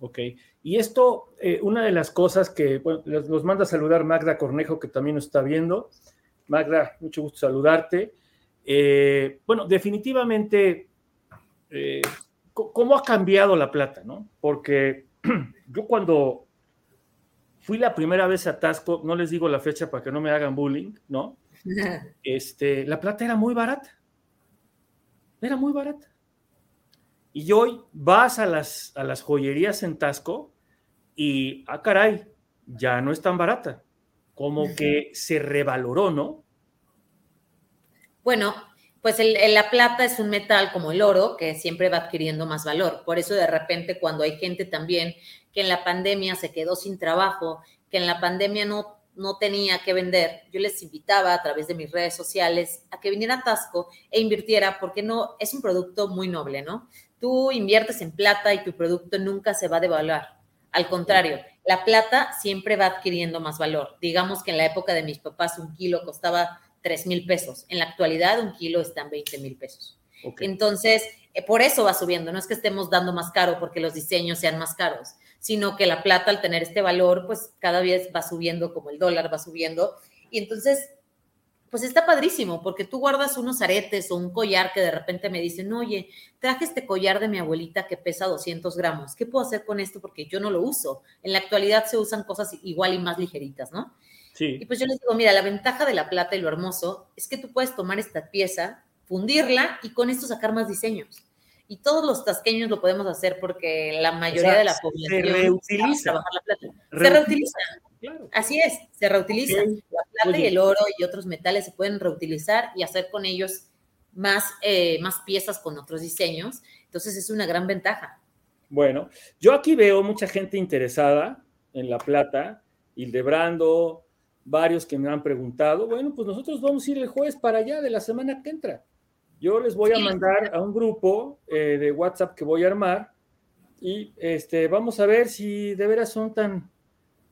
Ok. Y esto, eh, una de las cosas que bueno, nos manda a saludar Magda Cornejo, que también nos está viendo. Magda, mucho gusto saludarte. Eh, bueno, definitivamente, eh, ¿cómo ha cambiado la plata? ¿no? Porque yo cuando fui la primera vez a Tasco, no les digo la fecha para que no me hagan bullying, ¿no? Este, la plata era muy barata. Era muy barata. Y hoy vas a las, a las joyerías en Tasco y, ah, caray, ya no es tan barata. Como que se revaloró, ¿no? Bueno, pues la plata es un metal como el oro que siempre va adquiriendo más valor. Por eso de repente cuando hay gente también que en la pandemia se quedó sin trabajo, que en la pandemia no, no tenía que vender, yo les invitaba a través de mis redes sociales a que viniera a Tasco e invirtiera porque no es un producto muy noble, ¿no? Tú inviertes en plata y tu producto nunca se va a devaluar. Al contrario, la plata siempre va adquiriendo más valor. Digamos que en la época de mis papás un kilo costaba 3 mil pesos. En la actualidad un kilo está en 20 mil pesos. Entonces, eh, por eso va subiendo. No es que estemos dando más caro porque los diseños sean más caros, sino que la plata al tener este valor, pues cada vez va subiendo como el dólar va subiendo. Y entonces pues está padrísimo, porque tú guardas unos aretes o un collar que de repente me dicen, oye, traje este collar de mi abuelita que pesa 200 gramos, ¿qué puedo hacer con esto? Porque yo no lo uso. En la actualidad se usan cosas igual y más ligeritas, ¿no? Sí. Y pues yo les digo, mira, la ventaja de la plata y lo hermoso es que tú puedes tomar esta pieza, fundirla y con esto sacar más diseños. Y todos los tasqueños lo podemos hacer porque la mayoría de la población se reutiliza. La plata. Se reutiliza. Así es, se reutiliza. La plata y el oro y otros metales se pueden reutilizar y hacer con ellos más, eh, más piezas con otros diseños. Entonces es una gran ventaja. Bueno, yo aquí veo mucha gente interesada en la plata, Hildebrando, varios que me han preguntado. Bueno, pues nosotros vamos a ir el jueves para allá de la semana que entra. Yo les voy a mandar a un grupo eh, de WhatsApp que voy a armar y este, vamos a ver si de veras son tan,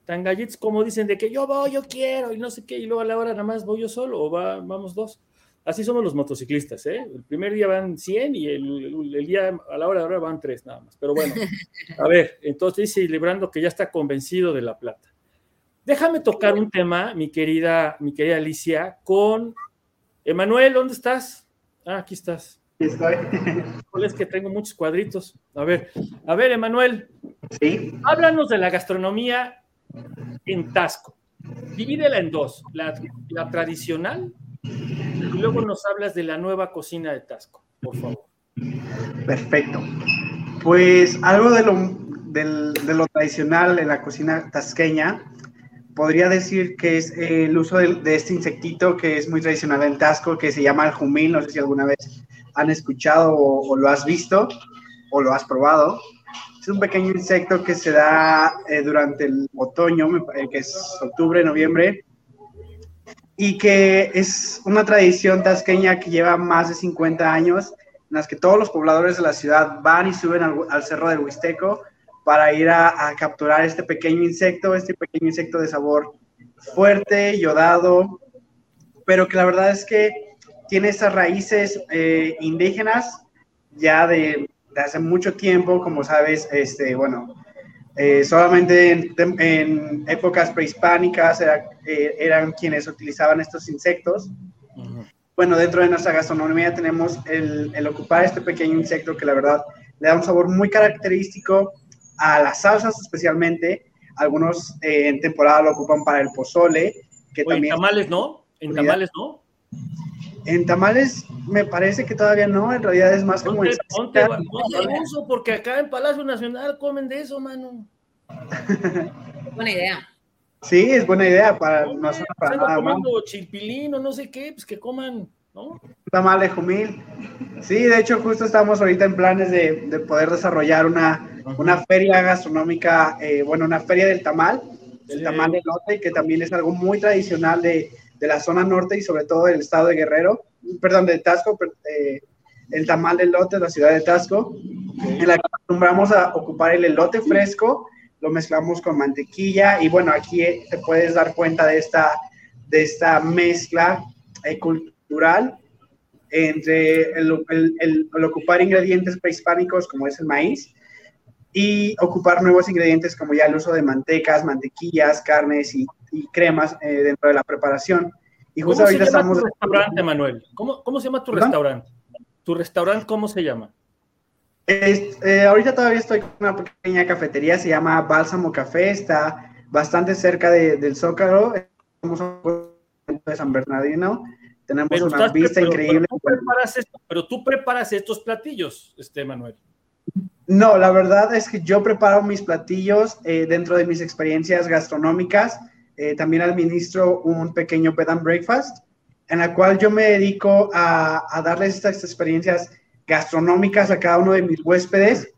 tan gallitos como dicen de que yo voy, yo quiero y no sé qué, y luego a la hora nada más voy yo solo o va, vamos dos. Así somos los motociclistas, ¿eh? El primer día van 100 y el, día a la hora de ahora van tres nada más. Pero bueno, a ver, entonces dice Librando que ya está convencido de la plata. Déjame tocar un tema, mi querida, mi querida Alicia, con Emanuel, ¿dónde estás? Ah, aquí estás. Estoy. Es que tengo muchos cuadritos. A ver, a ver, Emanuel. Sí. Háblanos de la gastronomía en Tasco. Divídela en dos, la, tradicional y luego nos hablas de la nueva cocina de Tasco, por favor. Perfecto. Pues algo de lo, de lo tradicional en la cocina tasqueña, podría decir que es el uso de, este insectito que es muy tradicional en Tasco, que se llama el jumil, no sé si alguna vez han escuchado o, lo has visto o lo has probado. Es un pequeño insecto que se da eh, durante el otoño, que es octubre, noviembre, y que es una tradición tasqueña que lleva más de 50 años, en las que todos los pobladores de la ciudad van y suben al, cerro del Huisteco para ir a, capturar este pequeño insecto, este pequeño insecto de sabor fuerte, yodado, pero que la verdad es que tiene esas raíces eh, indígenas ya de, hace mucho tiempo, como sabes, este, bueno, eh, solamente en, épocas prehispánicas eh, eran quienes utilizaban estos insectos. Bueno, dentro de nuestra gastronomía tenemos el, ocupar este pequeño insecto que la verdad le da un sabor muy característico a las salsas especialmente. Algunos eh, en temporada lo ocupan para el pozole. Que también en tamales no, en tamales no. En tamales me parece que todavía no, en realidad es más como el... Ponte, ponte porque acá en Palacio Nacional comen de eso, mano. buena idea. Sí, es buena idea para no para nada comiendo chilpilín o no sé qué, pues que coman, ¿no? Tamal de jumil. Sí, de hecho, justo estamos ahorita en planes de, de poder desarrollar una, una feria gastronómica, eh, bueno, una feria del tamal, el tamal de lote, que también es algo muy tradicional de, de la zona norte y sobre todo del estado de Guerrero, perdón, de Tasco, eh, el tamal de lote de la ciudad de Tasco, en la que acostumbramos a ocupar el elote fresco, lo mezclamos con mantequilla y bueno, aquí eh, te puedes dar cuenta de esta, de esta mezcla eh, cultural entre el, el, el, ocupar ingredientes prehispánicos como es el maíz y ocupar nuevos ingredientes como ya el uso de mantecas, mantequillas, carnes y y cremas eh, dentro de la preparación. Y justo ahorita estamos... Tu restaurante, Manuel? ¿Cómo, ¿Cómo, se llama tu restaurante? ¿Tu restaurante cómo se llama? Eh, ahorita todavía estoy con una pequeña cafetería, se llama Bálsamo Café, está bastante cerca de, del Zócalo, somos de San Bernardino, tenemos una vista increíble. Pero tú, preparas esto, pero tú preparas estos platillos, este Manuel. No, la verdad es que yo preparo mis platillos eh, dentro de mis experiencias gastronómicas. Eh, también administro un pequeño bed and breakfast, en la cual yo me dedico a, darles estas experiencias gastronómicas a cada uno de mis huéspedes,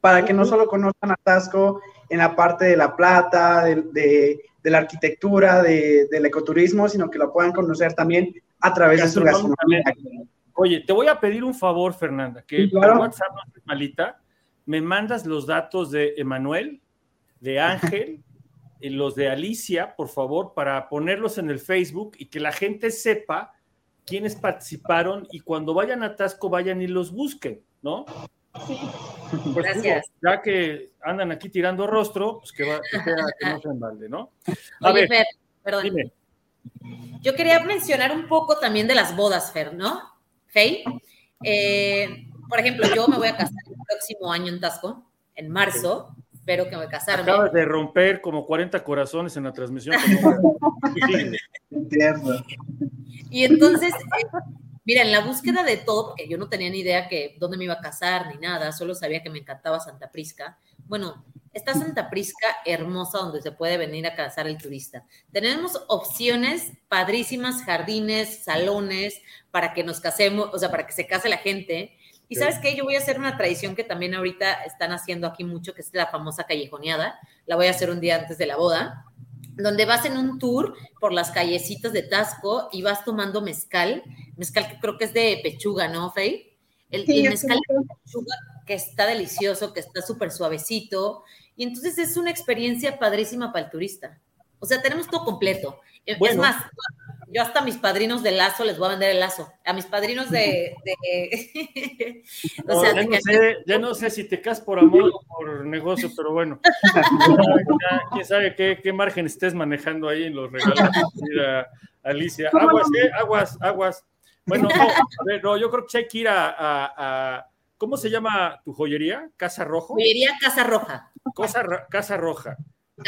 para que no solo conozcan a Tasco en la parte de la plata, de, la arquitectura, del ecoturismo, sino que lo puedan conocer también a través de su gastronomía. Oye, te voy a pedir un favor, Fernanda, que por WhatsApp, malita, me mandas los datos de Emanuel, de Ángel los de Alicia, por favor, para ponerlos en el Facebook y que la gente sepa quiénes participaron y cuando vayan a Tasco vayan y los busquen, ¿no? Sí. Pues, Gracias. ya que andan aquí tirando rostro, pues que, va, que, no se embalde, ¿no? A ver, perdón. Dime. Yo quería mencionar un poco también de las bodas, Fer, ¿no? Fey. Eh, por ejemplo, yo me voy a casar el próximo año en Tasco, en marzo espero que me casarme. Acabas de romper como 40 corazones en la transmisión. y entonces, eh, mira, en la búsqueda de todo, porque yo no tenía ni idea que dónde me iba a casar ni nada, solo sabía que me encantaba Santa Prisca. Bueno, está Santa Prisca hermosa donde se puede venir a casar el turista. Tenemos opciones padrísimas, jardines, salones para que nos casemos, o sea, para que se case la gente y sabes qué, yo voy a hacer una tradición que también ahorita están haciendo aquí mucho, que es la famosa callejoneada. La voy a hacer un día antes de la boda, donde vas en un tour por las callecitas de Tasco y vas tomando mezcal, mezcal que creo que es de pechuga, ¿no, Fey? El, mezcal de pechuga que está delicioso, que está súper suavecito. Y entonces es una experiencia padrísima para el turista. O sea, tenemos todo completo. Es más, yo hasta a mis padrinos de lazo les voy a vender el lazo. A mis padrinos de... o sea, ya, no sé, si te casas por amor o por negocio, pero bueno. quién sabe qué, margen estés manejando ahí en los regalos. Alicia, aguas, ¿eh? Aguas, aguas. Bueno, a ver, no, yo creo que hay que ir a, ¿Cómo se llama tu joyería? ¿Casa Rojo? Joyería Casa Roja. Casa, Casa Roja.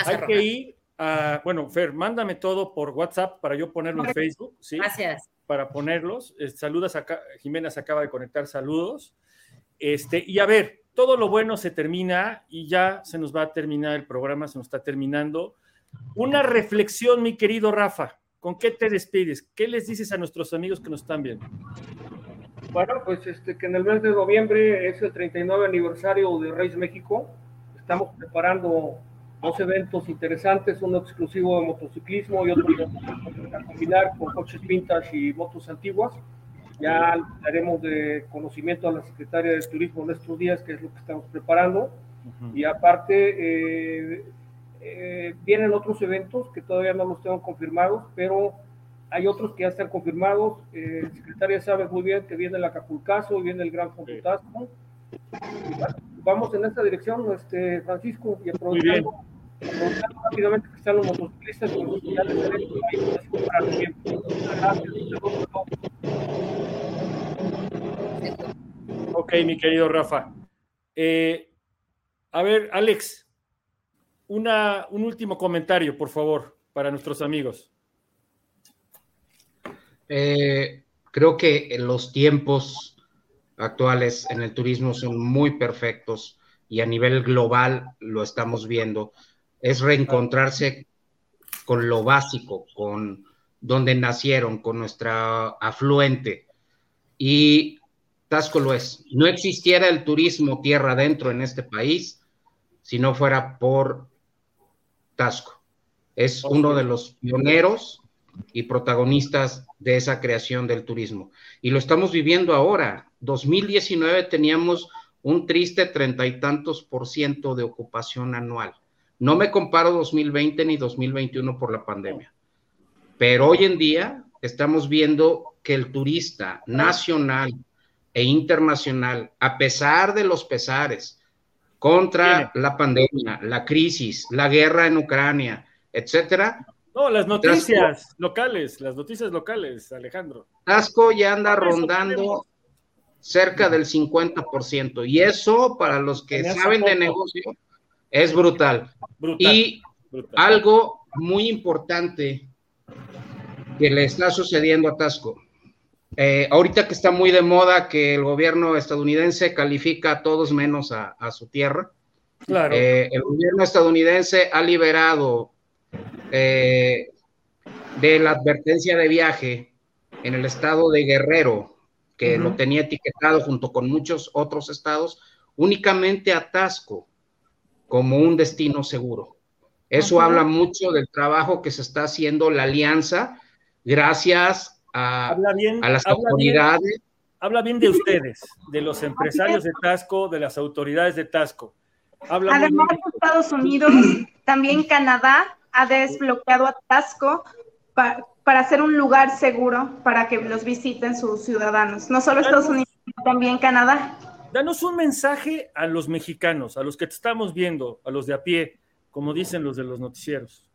hay que ir Ah, bueno, Fer, mándame todo por WhatsApp para yo ponerlo en Facebook, ¿sí? Gracias. Para ponerlos. Eh, saludas acá, Jimena se acaba de conectar, saludos. Este, y a ver, todo lo bueno se termina y ya se nos va a terminar el programa, se nos está terminando. Una reflexión, mi querido Rafa, ¿con qué te despides? ¿Qué les dices a nuestros amigos que nos están viendo? Bueno, pues este, que en el mes de noviembre es el 39 aniversario de Reyes México. Estamos preparando dos eventos interesantes, uno exclusivo de motociclismo y otro a combinar con coches vintage y motos antiguas. Ya daremos de conocimiento a la secretaria de Turismo en estos días, que es lo que estamos preparando. Y aparte, eh, eh, vienen otros eventos que todavía no los tengo confirmados, pero hay otros que ya están confirmados. Eh, la secretaria sabe muy bien que viene el Acapulcazo, viene el Gran Fontutazo. vamos en esta dirección, este, Francisco, y aprovechando rápidamente que están los motociclistas con los Ok, mi querido Rafa. Eh, a ver, Alex, una, un último comentario, por favor, para nuestros amigos. Eh, creo que los tiempos actuales en el turismo son muy perfectos y a nivel global lo estamos viendo es reencontrarse con lo básico, con donde nacieron, con nuestra afluente. Y Tasco lo es. No existiera el turismo tierra adentro en este país si no fuera por Tasco. Es uno de los pioneros y protagonistas de esa creación del turismo. Y lo estamos viviendo ahora. 2019 teníamos un triste treinta y tantos por ciento de ocupación anual. No me comparo 2020 ni 2021 por la pandemia, pero hoy en día estamos viendo que el turista nacional e internacional, a pesar de los pesares contra la pandemia, la crisis, la guerra en Ucrania, etcétera. No, las noticias locales, las noticias locales, Alejandro. Tasco ya anda rondando cerca del 50%. Y eso, para los que saben de negocio, es brutal. y algo muy importante que le está sucediendo a Tasco. Eh, ahorita que está muy de moda que el gobierno estadounidense califica a todos menos a, su tierra. Claro. Eh, el gobierno estadounidense ha liberado eh, de la advertencia de viaje en el estado de Guerrero, que lo tenía etiquetado junto con muchos otros estados, únicamente a Tasco como un destino seguro. Eso habla mucho del trabajo que se está haciendo la alianza gracias a, las autoridades. habla bien de ustedes, de los empresarios de Tasco, de las autoridades de Tasco. Además de Estados Unidos, también Canadá ha desbloqueado a Tasco para, para ser un lugar seguro para que los visiten sus ciudadanos. No solo Estados Unidos, también Canadá danos un mensaje a los mexicanos, a los que te estamos viendo, a los de a pie, como dicen los de los noticieros.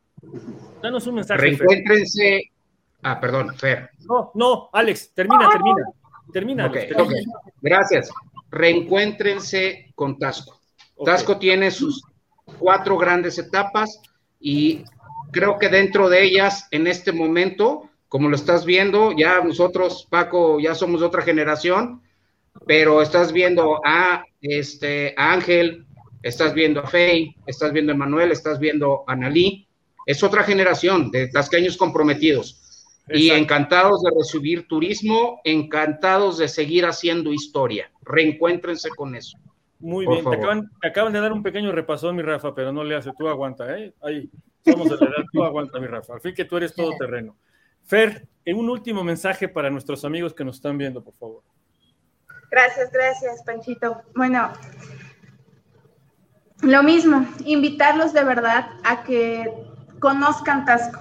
Danos un mensaje. Reencuéntrense. Ah, perdón, Fer. No, no, Alex, termina, termina. Termina. Okay, Gracias. Reencuéntrense con Tasco. Tasco tiene sus cuatro grandes etapas y creo que dentro de ellas, en este momento, como lo estás viendo, ya nosotros, Paco, ya somos de otra generación, pero estás viendo a, este, Ángel, estás viendo a Fey, estás viendo a Manuel, estás viendo a Nalí. Es otra generación de tasqueños comprometidos. Y encantados de recibir turismo, encantados de seguir haciendo historia. Reencuéntrense con eso. Muy bien, te acaban, de dar un pequeño repasón, mi Rafa, pero no le hace, tú aguanta, ¿eh? Ahí, somos de la edad, tú aguanta, mi Rafa. Al fin que tú eres todo terreno. Fer, un último mensaje para nuestros amigos que nos están viendo, por favor. Gracias, gracias, Panchito. Bueno, lo mismo, invitarlos de verdad a que conozcan Tasco.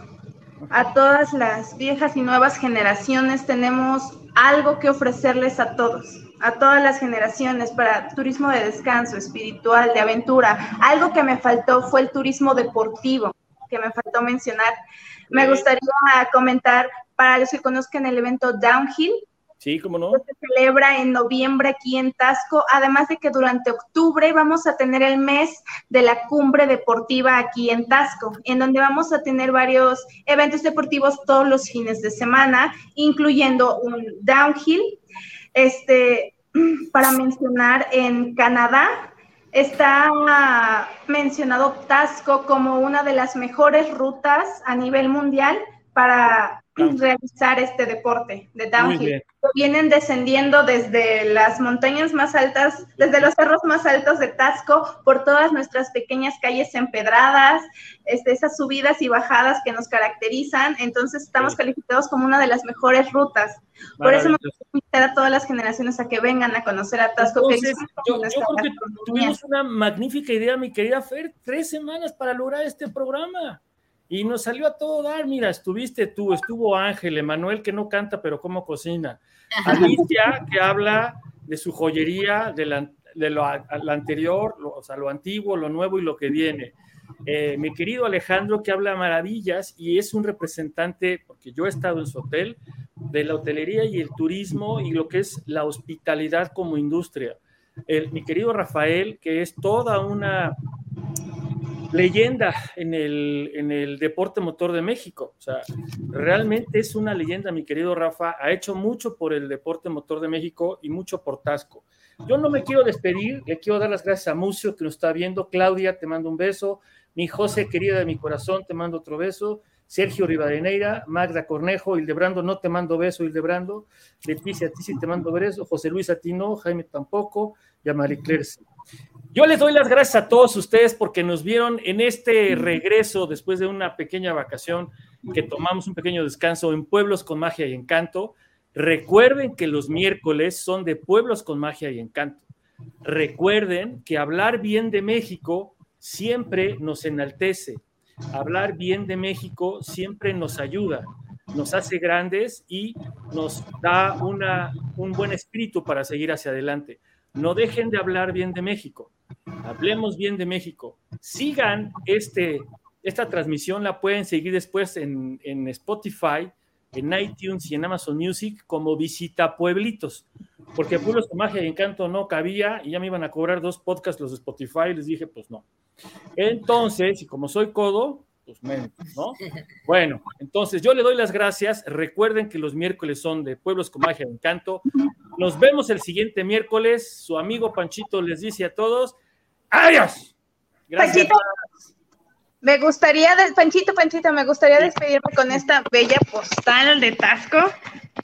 A todas las viejas y nuevas generaciones tenemos algo que ofrecerles a todos, a todas las generaciones para turismo de descanso, espiritual, de aventura. Algo que me faltó fue el turismo deportivo, que me faltó mencionar. Me gustaría comentar para los que conozcan el evento Downhill, Sí, cómo no. Se celebra en noviembre aquí en Tasco, además de que durante octubre vamos a tener el mes de la cumbre deportiva aquí en Tasco, en donde vamos a tener varios eventos deportivos todos los fines de semana, incluyendo un downhill. Este, para mencionar en Canadá. Está mencionado Tasco como una de las mejores rutas a nivel mundial para realizar este deporte de downhill. Vienen descendiendo desde las montañas más altas, desde los cerros más altos de Tasco, por todas nuestras pequeñas calles empedradas, este, esas subidas y bajadas que nos caracterizan. Entonces estamos calificados como una de las mejores rutas. Por eso me gusta a todas las generaciones a que vengan a conocer a Tasco. yo, creo que tuvimos una magnífica idea, mi querida Fer, tres semanas para lograr este programa. Y nos salió a todo dar, mira, estuviste tú, estuvo Ángel, Emanuel que no canta, pero cómo cocina. Alicia que habla de su joyería, de, lo, anterior, o sea, lo antiguo, lo nuevo y lo que viene. Eh, mi querido Alejandro que habla maravillas y es un representante, porque yo he estado en su hotel, de la hotelería y el turismo y lo que es la hospitalidad como industria. El, mi querido Rafael, que es toda una leyenda en el, en el deporte motor de México. O sea, realmente es una leyenda, mi querido Rafa. Ha hecho mucho por el deporte motor de México y mucho por Tasco. Yo no me quiero despedir, le quiero dar las gracias a Mucio que nos está viendo. Claudia, te mando un beso. Mi José, querida de mi corazón, te mando otro beso. Sergio Rivadeneira, Magda Cornejo, Hildebrando, no te mando beso, Hildebrando. Leticia, a ti sí te mando beso. José Luis, a ti no. Jaime tampoco. Y a Marie Claire yo les doy las gracias a todos ustedes porque nos vieron en este regreso después de una pequeña vacación que tomamos un pequeño descanso en Pueblos con Magia y Encanto. Recuerden que los miércoles son de Pueblos con Magia y Encanto. Recuerden que hablar bien de México siempre nos enaltece. Hablar bien de México siempre nos ayuda, nos hace grandes y nos da una, un buen espíritu para seguir hacia adelante. No dejen de hablar bien de México. Hablemos bien de México. Sigan este, esta transmisión, la pueden seguir después en, Spotify, en iTunes y en Amazon Music como Visita Pueblitos. Porque Pueblos con Magia y Encanto no cabía y ya me iban a cobrar dos podcasts los de Spotify. Les dije, pues no. Entonces, y como soy codo, pues menos, ¿no? Bueno, entonces yo le doy las gracias. Recuerden que los miércoles son de Pueblos con Magia y Encanto. Nos vemos el siguiente miércoles. Su amigo Panchito les dice a todos, adiós. Gracias. Panchito, me gustaría, Panchito, Panchito, me gustaría despedirme con esta bella postal de Tasco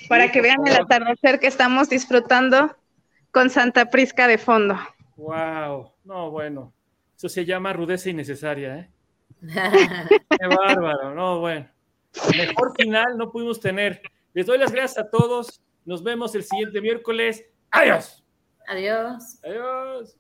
para que vean el atardecer que estamos disfrutando con Santa Prisca de fondo. Wow, no, bueno, eso se llama rudeza innecesaria, ¿eh? Qué bárbaro, no, bueno. Mejor final no pudimos tener. Les doy las gracias a todos. Nos vemos el siguiente miércoles. Adiós. Adiós. Adiós.